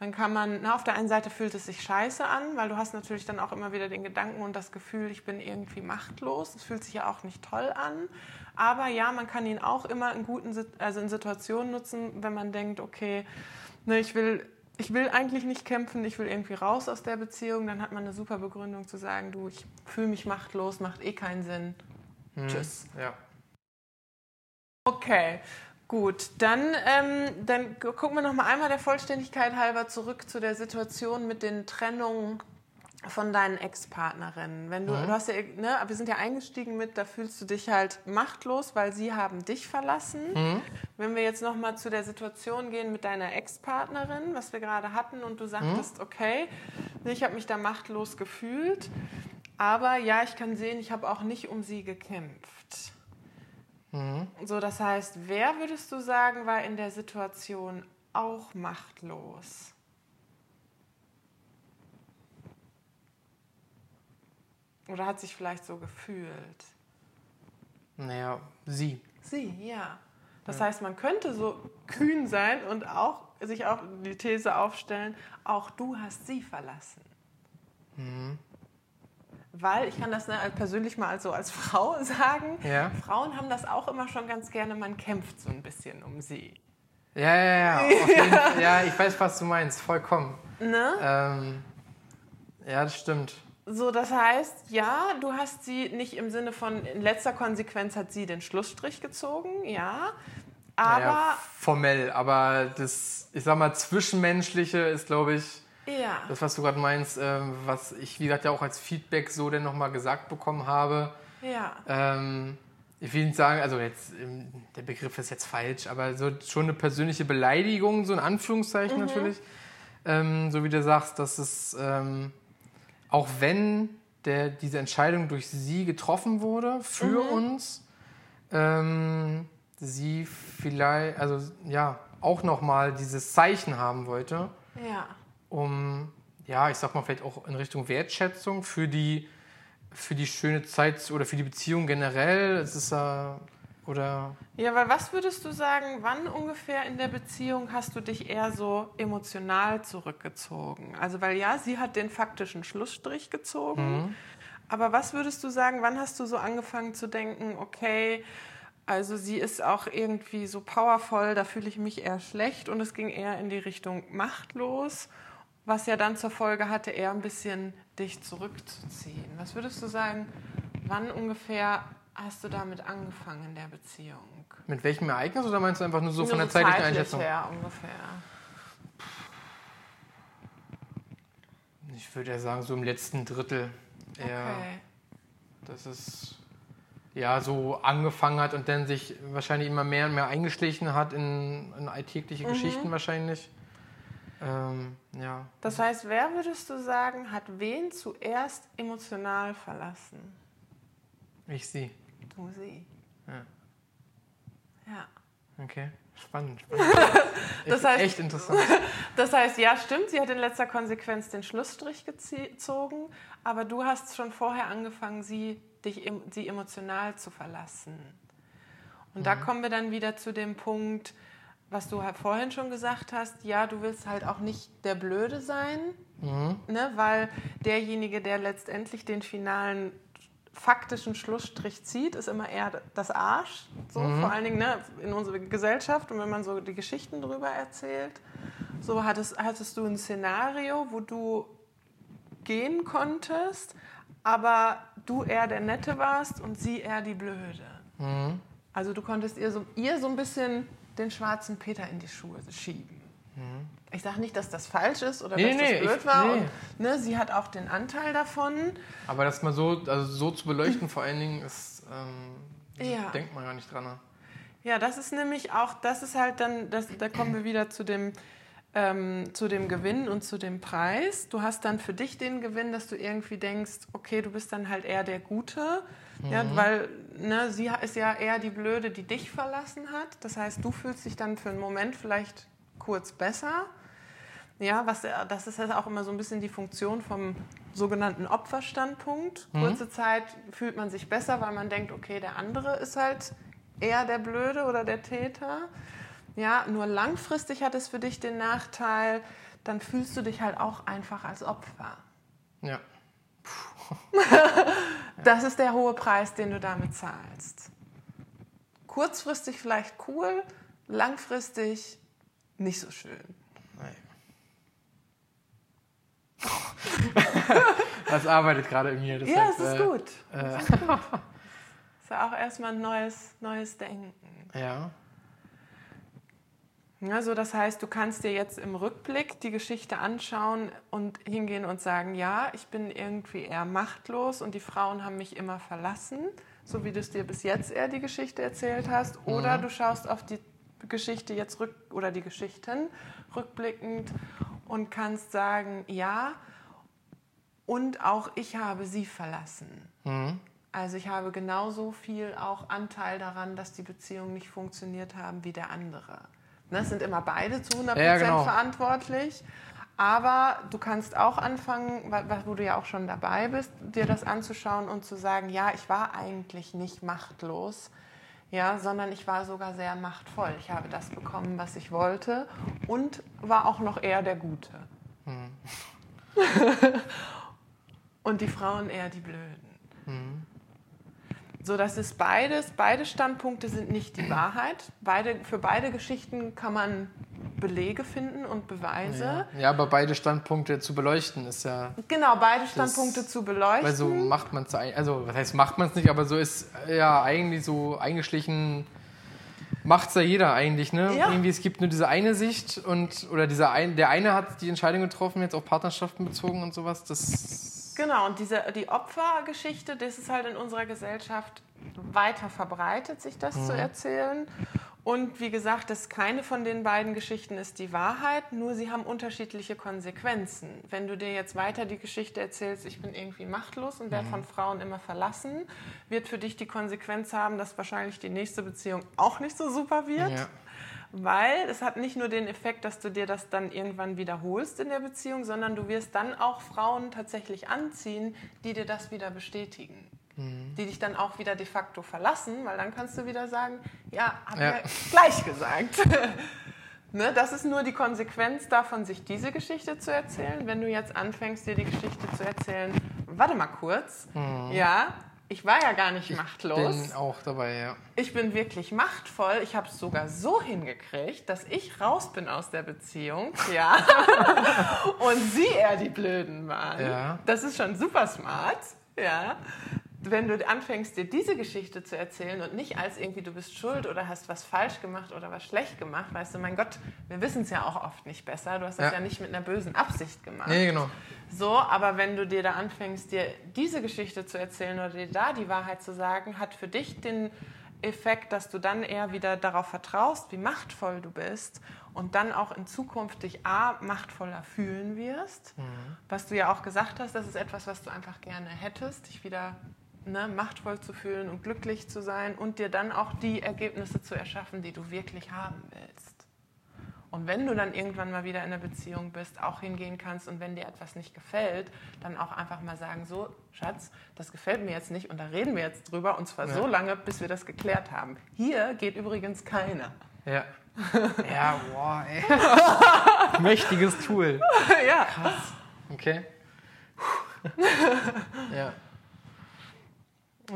Dann kann man, na, auf der einen Seite fühlt es sich scheiße an, weil du hast natürlich dann auch immer wieder den Gedanken und das Gefühl, ich bin irgendwie machtlos. Das fühlt sich ja auch nicht toll an. Aber ja, man kann ihn auch immer in guten, also in Situationen nutzen, wenn man denkt, okay, ne, ich will, ich will eigentlich nicht kämpfen, ich will irgendwie raus aus der Beziehung, dann hat man eine super Begründung zu sagen, du, ich fühle mich machtlos, macht eh keinen Sinn. Tschüss. Ja. Okay, gut. Dann, ähm, dann gu- gucken wir noch mal einmal der Vollständigkeit halber zurück zu der Situation mit den Trennungen von deinen Ex-Partnerinnen. Wenn du, du hast ja, ne, wir sind ja eingestiegen mit, da fühlst du dich halt machtlos, weil sie haben dich verlassen. Wenn wir jetzt noch mal zu der Situation gehen mit deiner Ex-Partnerin, was wir gerade hatten, und du sagtest, okay, ich habe mich da machtlos gefühlt, aber ja, ich kann sehen, ich habe auch nicht um sie gekämpft. So, das heißt, wer würdest du sagen, war in der Situation auch machtlos? Oder hat sich vielleicht so gefühlt? Naja, sie. Sie, ja. Das heißt, man könnte so kühn sein und auch sich auch die These aufstellen, auch du hast sie verlassen. weil ich kann das ne, persönlich mal so als [laughs] Frau sagen. Ja. Frauen haben das auch immer schon ganz gerne, man kämpft so ein bisschen um sie. Ja, ja, ja. [laughs] Fall. ja, ich weiß, was du meinst, vollkommen. Ne? Ähm, ja, das stimmt. So, das heißt, ja, du hast sie nicht im Sinne von, in letzter Konsequenz hat sie den Schlussstrich gezogen, ja. Aber, Naja, formell, aber das, ich sag mal, Zwischenmenschliche ist, glaube ich, ja. das, was du gerade meinst, ähm, was ich, wie gesagt, ja auch als Feedback so denn nochmal gesagt bekommen habe. Ja. Ähm, ich will nicht sagen, also jetzt, ähm, der Begriff ist jetzt falsch, aber so schon eine persönliche Beleidigung, so in Anführungszeichen natürlich. Ähm, so wie du sagst, dass es, ähm, auch wenn der, diese Entscheidung durch sie getroffen wurde, für uns, ähm, sie vielleicht, also ja, auch nochmal dieses Zeichen haben wollte, Ja. um, ja, ich sag mal, vielleicht auch in Richtung Wertschätzung für die, für die schöne Zeit oder für die Beziehung generell. Es ist ja, oder, Ja, weil was würdest du sagen, wann ungefähr in der Beziehung hast du dich eher so emotional zurückgezogen? Also, weil ja, sie hat den faktischen Schlussstrich gezogen. Aber was würdest du sagen, wann hast du so angefangen zu denken, okay, also sie ist auch irgendwie so powervoll, da fühle ich mich eher schlecht und es ging eher in die Richtung machtlos, was ja dann zur Folge hatte, eher ein bisschen dich zurückzuziehen. Was würdest du sagen, wann ungefähr hast du damit angefangen in der Beziehung? mit welchem Ereignis oder meinst du einfach nur so von Nur der zeitlichen zeitlich Einschätzung? her ungefähr. Ich würde ja sagen, so im letzten Drittel eher, Okay. dass es ja so angefangen hat und dann sich wahrscheinlich immer mehr und mehr eingeschlichen hat in, in alltägliche Geschichten wahrscheinlich. Ähm, ja. Das heißt, wer würdest du sagen, hat wen zuerst emotional verlassen? Ich sie. Du sie. Ja. Ja. Okay, spannend. spannend. [laughs] Das echt, heißt- echt interessant. [laughs] Das heißt, ja, stimmt, sie hat in letzter Konsequenz den Schlussstrich gezogen, aber du hast schon vorher angefangen, sie, dich, sie emotional zu verlassen. Und da kommen wir dann wieder zu dem Punkt, was du halt vorhin schon gesagt hast, ja, du willst halt auch nicht der Blöde sein, ne, weil derjenige, der letztendlich den finalen faktischen Schlussstrich zieht, ist immer eher das Arsch, so vor allen Dingen ne, in unserer Gesellschaft und wenn man so die Geschichten drüber erzählt. So hattest, hattest du ein Szenario, wo du gehen konntest, aber du eher der Nette warst und sie eher die Blöde. Mhm. Also du konntest ihr so, ihr so ein bisschen den schwarzen Peter in die Schuhe schieben. Ich sage nicht, dass das falsch ist oder Mhm. Nee, dass nee, das blöd ich- war. nee. Und, ne, sie hat auch den Anteil davon. Aber das mal so, also so zu beleuchten vor allen Dingen ist, ähm, Ja. denkt man gar nicht dran. ne? Ja, das ist nämlich auch, das ist halt dann, das, da kommen wir wieder zu dem, ähm, zu dem Gewinn und zu dem Preis. Du hast dann für dich den Gewinn, dass du irgendwie denkst, okay, du bist dann halt eher der Gute, ja, weil ne, sie ist ja eher die Blöde, die dich verlassen hat. Das heißt, du fühlst dich dann für einen Moment vielleicht kurz besser. Ja, was, äh, das ist ja auch immer so ein bisschen die Funktion vom sogenannten Opferstandpunkt. Kurze Zeit fühlt man sich besser, weil man denkt, okay, der andere ist halt eher der Blöde oder der Täter. Ja, nur langfristig hat es für dich den Nachteil, dann fühlst du dich halt auch einfach als Opfer. Ja. [laughs] Das ist der hohe Preis, den du damit zahlst. Kurzfristig vielleicht cool, langfristig nicht so schön. Nein. [laughs] das arbeitet gerade in mir. ja, es ist äh, gut. Äh, [laughs] ist ja auch erstmal ein neues, neues Denken. ja. Also das heißt, du kannst dir jetzt im Rückblick die Geschichte anschauen und hingehen und sagen, ja, ich bin irgendwie eher machtlos und die Frauen haben mich immer verlassen, so wie du es dir bis jetzt eher die Geschichte erzählt hast. Oder du schaust auf die Geschichte jetzt rück oder die Geschichten rückblickend und kannst sagen, ja, und auch ich habe sie verlassen. Mhm. Also ich habe genauso viel auch Anteil daran, dass die Beziehungen nicht funktioniert haben wie der andere. Ne, es sind immer beide zu 100% Ja, genau. verantwortlich. Aber du kannst auch anfangen, wo du ja auch schon dabei bist, dir das anzuschauen und zu sagen, ja, ich war eigentlich nicht machtlos, ja, sondern ich war sogar sehr machtvoll. Ich habe das bekommen, was ich wollte und war auch noch eher der Gute. [laughs] und die Frauen eher die Blöden. Mhm. So, das ist beides. Beide Standpunkte sind nicht die Wahrheit. Beide, für beide Geschichten kann man Belege finden und Beweise. Ja, ja aber beide Standpunkte zu beleuchten ist ja. Genau, beide Standpunkte das, zu beleuchten. Weil so macht man es, also was heißt macht man es nicht, aber so ist ja eigentlich so eingeschlichen macht es ja jeder eigentlich, ne? Ja. Irgendwie, es gibt nur diese eine Sicht und oder dieser ein, der eine hat die Entscheidung getroffen, jetzt auf Partnerschaften bezogen und sowas. Das genau, und diese, die Opfergeschichte, das ist halt in unserer Gesellschaft weiter verbreitet, sich das mhm. zu erzählen. Und wie gesagt, das keine von den beiden Geschichten ist die Wahrheit, nur sie haben unterschiedliche Konsequenzen. Wenn du dir jetzt weiter die Geschichte erzählst, ich bin irgendwie machtlos und werde mhm. von Frauen immer verlassen, wird für dich die Konsequenz haben, dass wahrscheinlich die nächste Beziehung auch nicht so super wird. Ja. Weil es hat nicht nur den Effekt, dass du dir das dann irgendwann wiederholst in der Beziehung, sondern du wirst dann auch Frauen tatsächlich anziehen, die dir das wieder bestätigen mhm. die dich dann auch wieder de facto verlassen, weil dann kannst du wieder sagen, ja, hab ja, ja gleich gesagt. [laughs] ne, das ist nur die Konsequenz davon, sich diese Geschichte zu erzählen. Wenn du jetzt anfängst, dir die Geschichte zu erzählen, warte mal kurz, mhm. ja, ich war ja gar nicht ich machtlos. Ich bin auch dabei, ja. Ich bin wirklich machtvoll. Ich habe es sogar so hingekriegt, dass ich raus bin aus der Beziehung, ja. [laughs] und sie eher die Blöden waren. Ja. Das ist schon super smart, ja wenn du anfängst, dir diese Geschichte zu erzählen und nicht als irgendwie du bist schuld oder hast was falsch gemacht oder was schlecht gemacht, weißt du, mein Gott, wir wissen es ja auch oft nicht besser. Du hast das ja. ja nicht mit einer bösen Absicht gemacht. Nee, genau. So, aber wenn du dir da anfängst, dir diese Geschichte zu erzählen oder dir da die Wahrheit zu sagen, hat für dich den Effekt, dass du dann eher wieder darauf vertraust, wie machtvoll du bist und dann auch in Zukunft dich A, machtvoller fühlen wirst. Mhm. Was du ja auch gesagt hast, das ist etwas, was du einfach gerne hättest, dich wieder ne, machtvoll zu fühlen und glücklich zu sein und dir dann auch die Ergebnisse zu erschaffen, die du wirklich haben willst. Und wenn du dann irgendwann mal wieder in einer Beziehung bist, auch hingehen kannst und wenn dir etwas nicht gefällt, dann auch einfach mal sagen, so, Schatz, das gefällt mir jetzt nicht und da reden wir jetzt drüber und zwar ja. so lange, bis wir das geklärt haben. Hier geht übrigens keiner. Ja. [laughs] Ja, boah, ey. [laughs] Mächtiges Tool. Ja. Krass. Okay. [laughs] ja.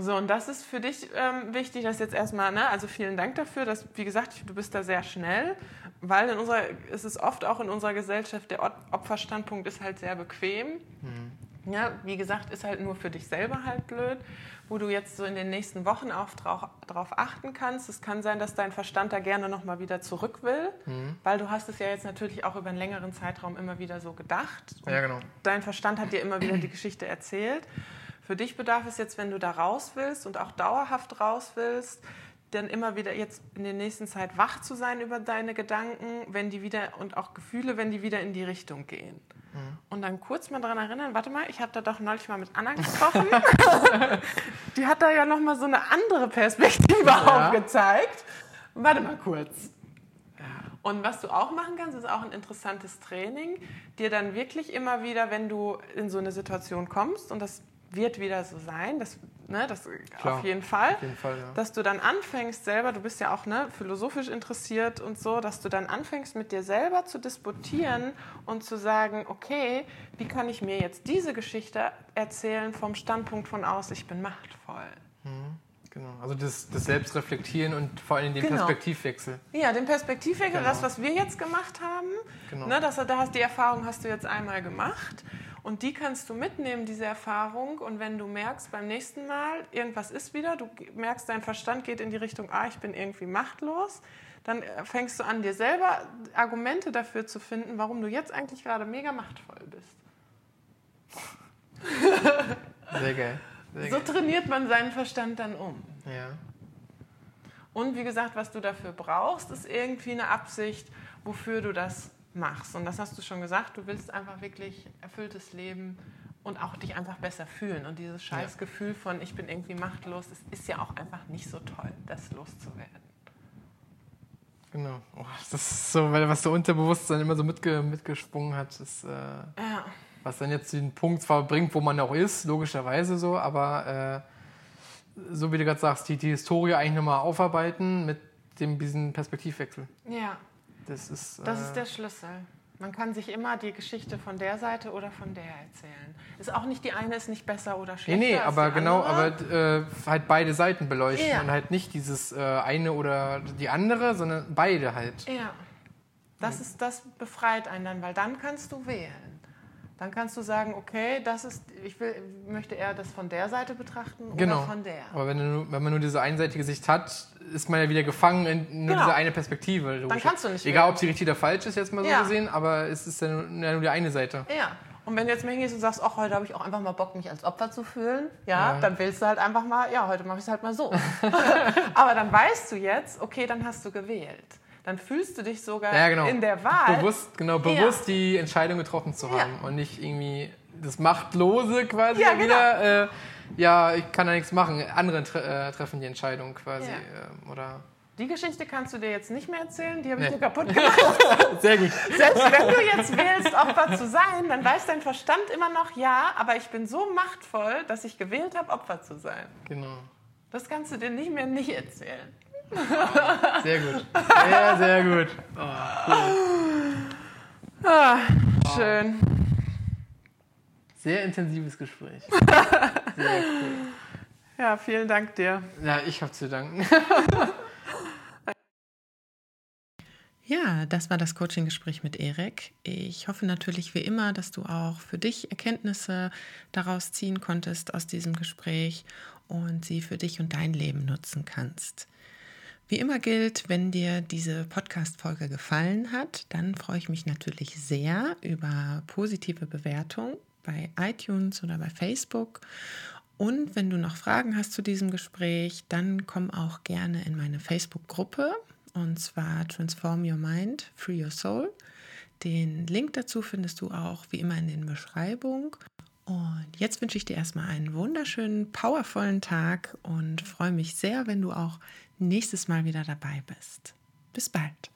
So, und das ist für dich ähm, wichtig, dass jetzt erstmal, ne, also vielen Dank dafür, dass, wie gesagt, du bist da sehr schnell, weil in unserer, es ist oft auch in unserer Gesellschaft, der Opferstandpunkt ist halt sehr bequem. Mhm. Ja, wie gesagt, ist halt nur für dich selber halt blöd, wo du jetzt so in den nächsten Wochen auch drauf, drauf achten kannst. Es kann sein, dass dein Verstand da gerne nochmal wieder zurück will, mhm. weil du hast es ja jetzt natürlich auch über einen längeren Zeitraum immer wieder so gedacht. ja, genau. Dein Verstand hat dir immer wieder die Geschichte erzählt. Für dich bedarf es jetzt, wenn du da raus willst und auch dauerhaft raus willst, dann immer wieder jetzt in der nächsten Zeit wach zu sein über deine Gedanken, wenn die wieder und auch Gefühle, wenn die wieder in die Richtung gehen. Mhm. Und dann kurz mal daran erinnern, warte mal, ich habe da doch neulich mal mit Anna gesprochen. [laughs] die hat da ja noch mal so eine andere Perspektive ja. aufgezeigt. Warte mal kurz. Und was du auch machen kannst, ist auch ein interessantes Training, dir dann wirklich immer wieder, wenn du in so eine Situation kommst, und das wird wieder so sein, das, ne, das Klar, auf jeden Fall, auf jeden Fall ja. dass du dann anfängst selber, du bist ja auch ne, philosophisch interessiert und so, dass du dann anfängst mit dir selber zu disputieren und zu sagen, okay, wie kann ich mir jetzt diese Geschichte erzählen vom Standpunkt von aus, ich bin machtvoll. Mhm. Genau, also das, das Selbstreflektieren und vor allem den genau. Perspektivwechsel. Ja, den Perspektivwechsel, genau. das, was wir jetzt gemacht haben, genau. ne, das, da hast, die Erfahrung hast du jetzt einmal gemacht und die kannst du mitnehmen, diese Erfahrung. Und wenn du merkst, beim nächsten Mal, irgendwas ist wieder, du merkst, dein Verstand geht in die Richtung, ah, ich bin irgendwie machtlos, dann äh, fängst du an, dir selber Argumente dafür zu finden, warum du jetzt eigentlich gerade mega machtvoll bist. Sehr geil. Sehr so trainiert man seinen Verstand dann um. Ja. Und wie gesagt, was du dafür brauchst, ist irgendwie eine Absicht, wofür du das machst. Und das hast du schon gesagt, du willst einfach wirklich erfülltes Leben und auch dich einfach besser fühlen. Und dieses scheiß ja. Gefühl von, ich bin irgendwie machtlos, es ist ja auch einfach nicht so toll, das loszuwerden. Genau. Oh, das ist so, weil was so Unterbewusstsein immer so mitge mitgesprungen hat, ist, äh, ja. was dann jetzt den Punkt zwar bringt, wo man auch ist, logischerweise so, aber äh, so wie du gerade sagst, die, die Historie eigentlich nochmal aufarbeiten mit dem, diesem Perspektivwechsel. Ja. Das ist, das ist äh, der Schlüssel. Man kann sich immer die Geschichte von der Seite oder von der erzählen. Ist auch nicht die eine ist nicht besser oder Nee, schlechter. nee, als aber genau, andere. aber äh, halt beide Seiten beleuchten Ja. und halt nicht dieses äh, eine oder die andere, sondern beide halt. Ja. Das, ist, das befreit einen dann, weil dann kannst du wählen. Dann kannst du sagen, okay, das ist, ich will, möchte eher das von der Seite betrachten Genau. oder von der. Aber wenn, du, wenn man nur diese einseitige Sicht hat, ist man ja wieder gefangen in nur Genau. diese eine Perspektive. logisch. kannst du nicht Egal, ob sie richtig oder falsch ist, jetzt mal so Ja. gesehen, aber es ist ja nur, ja die eine Seite. Ja. Und wenn du jetzt mal hingehst und sagst, ach, heute habe ich auch einfach mal Bock, mich als Opfer zu fühlen, ja, Ja. dann willst du halt einfach mal, ja, heute mache ich es halt mal so. [laughs] Aber dann weißt du jetzt, okay, dann hast du gewählt. Dann fühlst du dich sogar Ja, genau. in der Wahl. Bewusst, genau, bewusst die Entscheidung getroffen zu Ja. haben und nicht irgendwie das Machtlose quasi Ja, genau. wieder. Äh, ja, ich kann da nichts machen. Andere tre äh, treffen die Entscheidung quasi. Ja. ähm, oder Die Geschichte kannst du dir jetzt nicht mehr erzählen, die habe ich Nee. dir kaputt gemacht. [laughs] Sehr gut. Selbst wenn du jetzt wählst, Opfer zu sein, dann weiß dein Verstand immer noch, ja, aber ich bin so machtvoll, dass ich gewählt habe, Opfer zu sein. Genau. Das kannst du dir nicht mehr nicht erzählen. [laughs] Sehr gut. Sehr, sehr gut. Ah, schön. Sehr intensives Gespräch. [laughs] Sehr cool. Ja, vielen Dank dir. Ja, ich habe zu danken. [laughs] Ja, das war das Coaching-Gespräch mit Erik. Ich hoffe natürlich wie immer, dass du auch für dich Erkenntnisse daraus ziehen konntest aus diesem Gespräch und sie für dich und dein Leben nutzen kannst. Wie immer gilt, wenn dir diese Podcast-Folge gefallen hat, dann freue ich mich natürlich sehr über positive Bewertung bei iTunes oder bei Facebook. Und wenn du noch Fragen hast zu diesem Gespräch, dann komm auch gerne in meine Facebook-Gruppe und zwar Transform Your Mind, Free Your Soul. Den Link dazu findest du auch wie immer in den Beschreibungen. Und jetzt wünsche ich dir erstmal einen wunderschönen, powervollen Tag und freue mich sehr, wenn du auch nächstes Mal wieder dabei bist. Bis bald.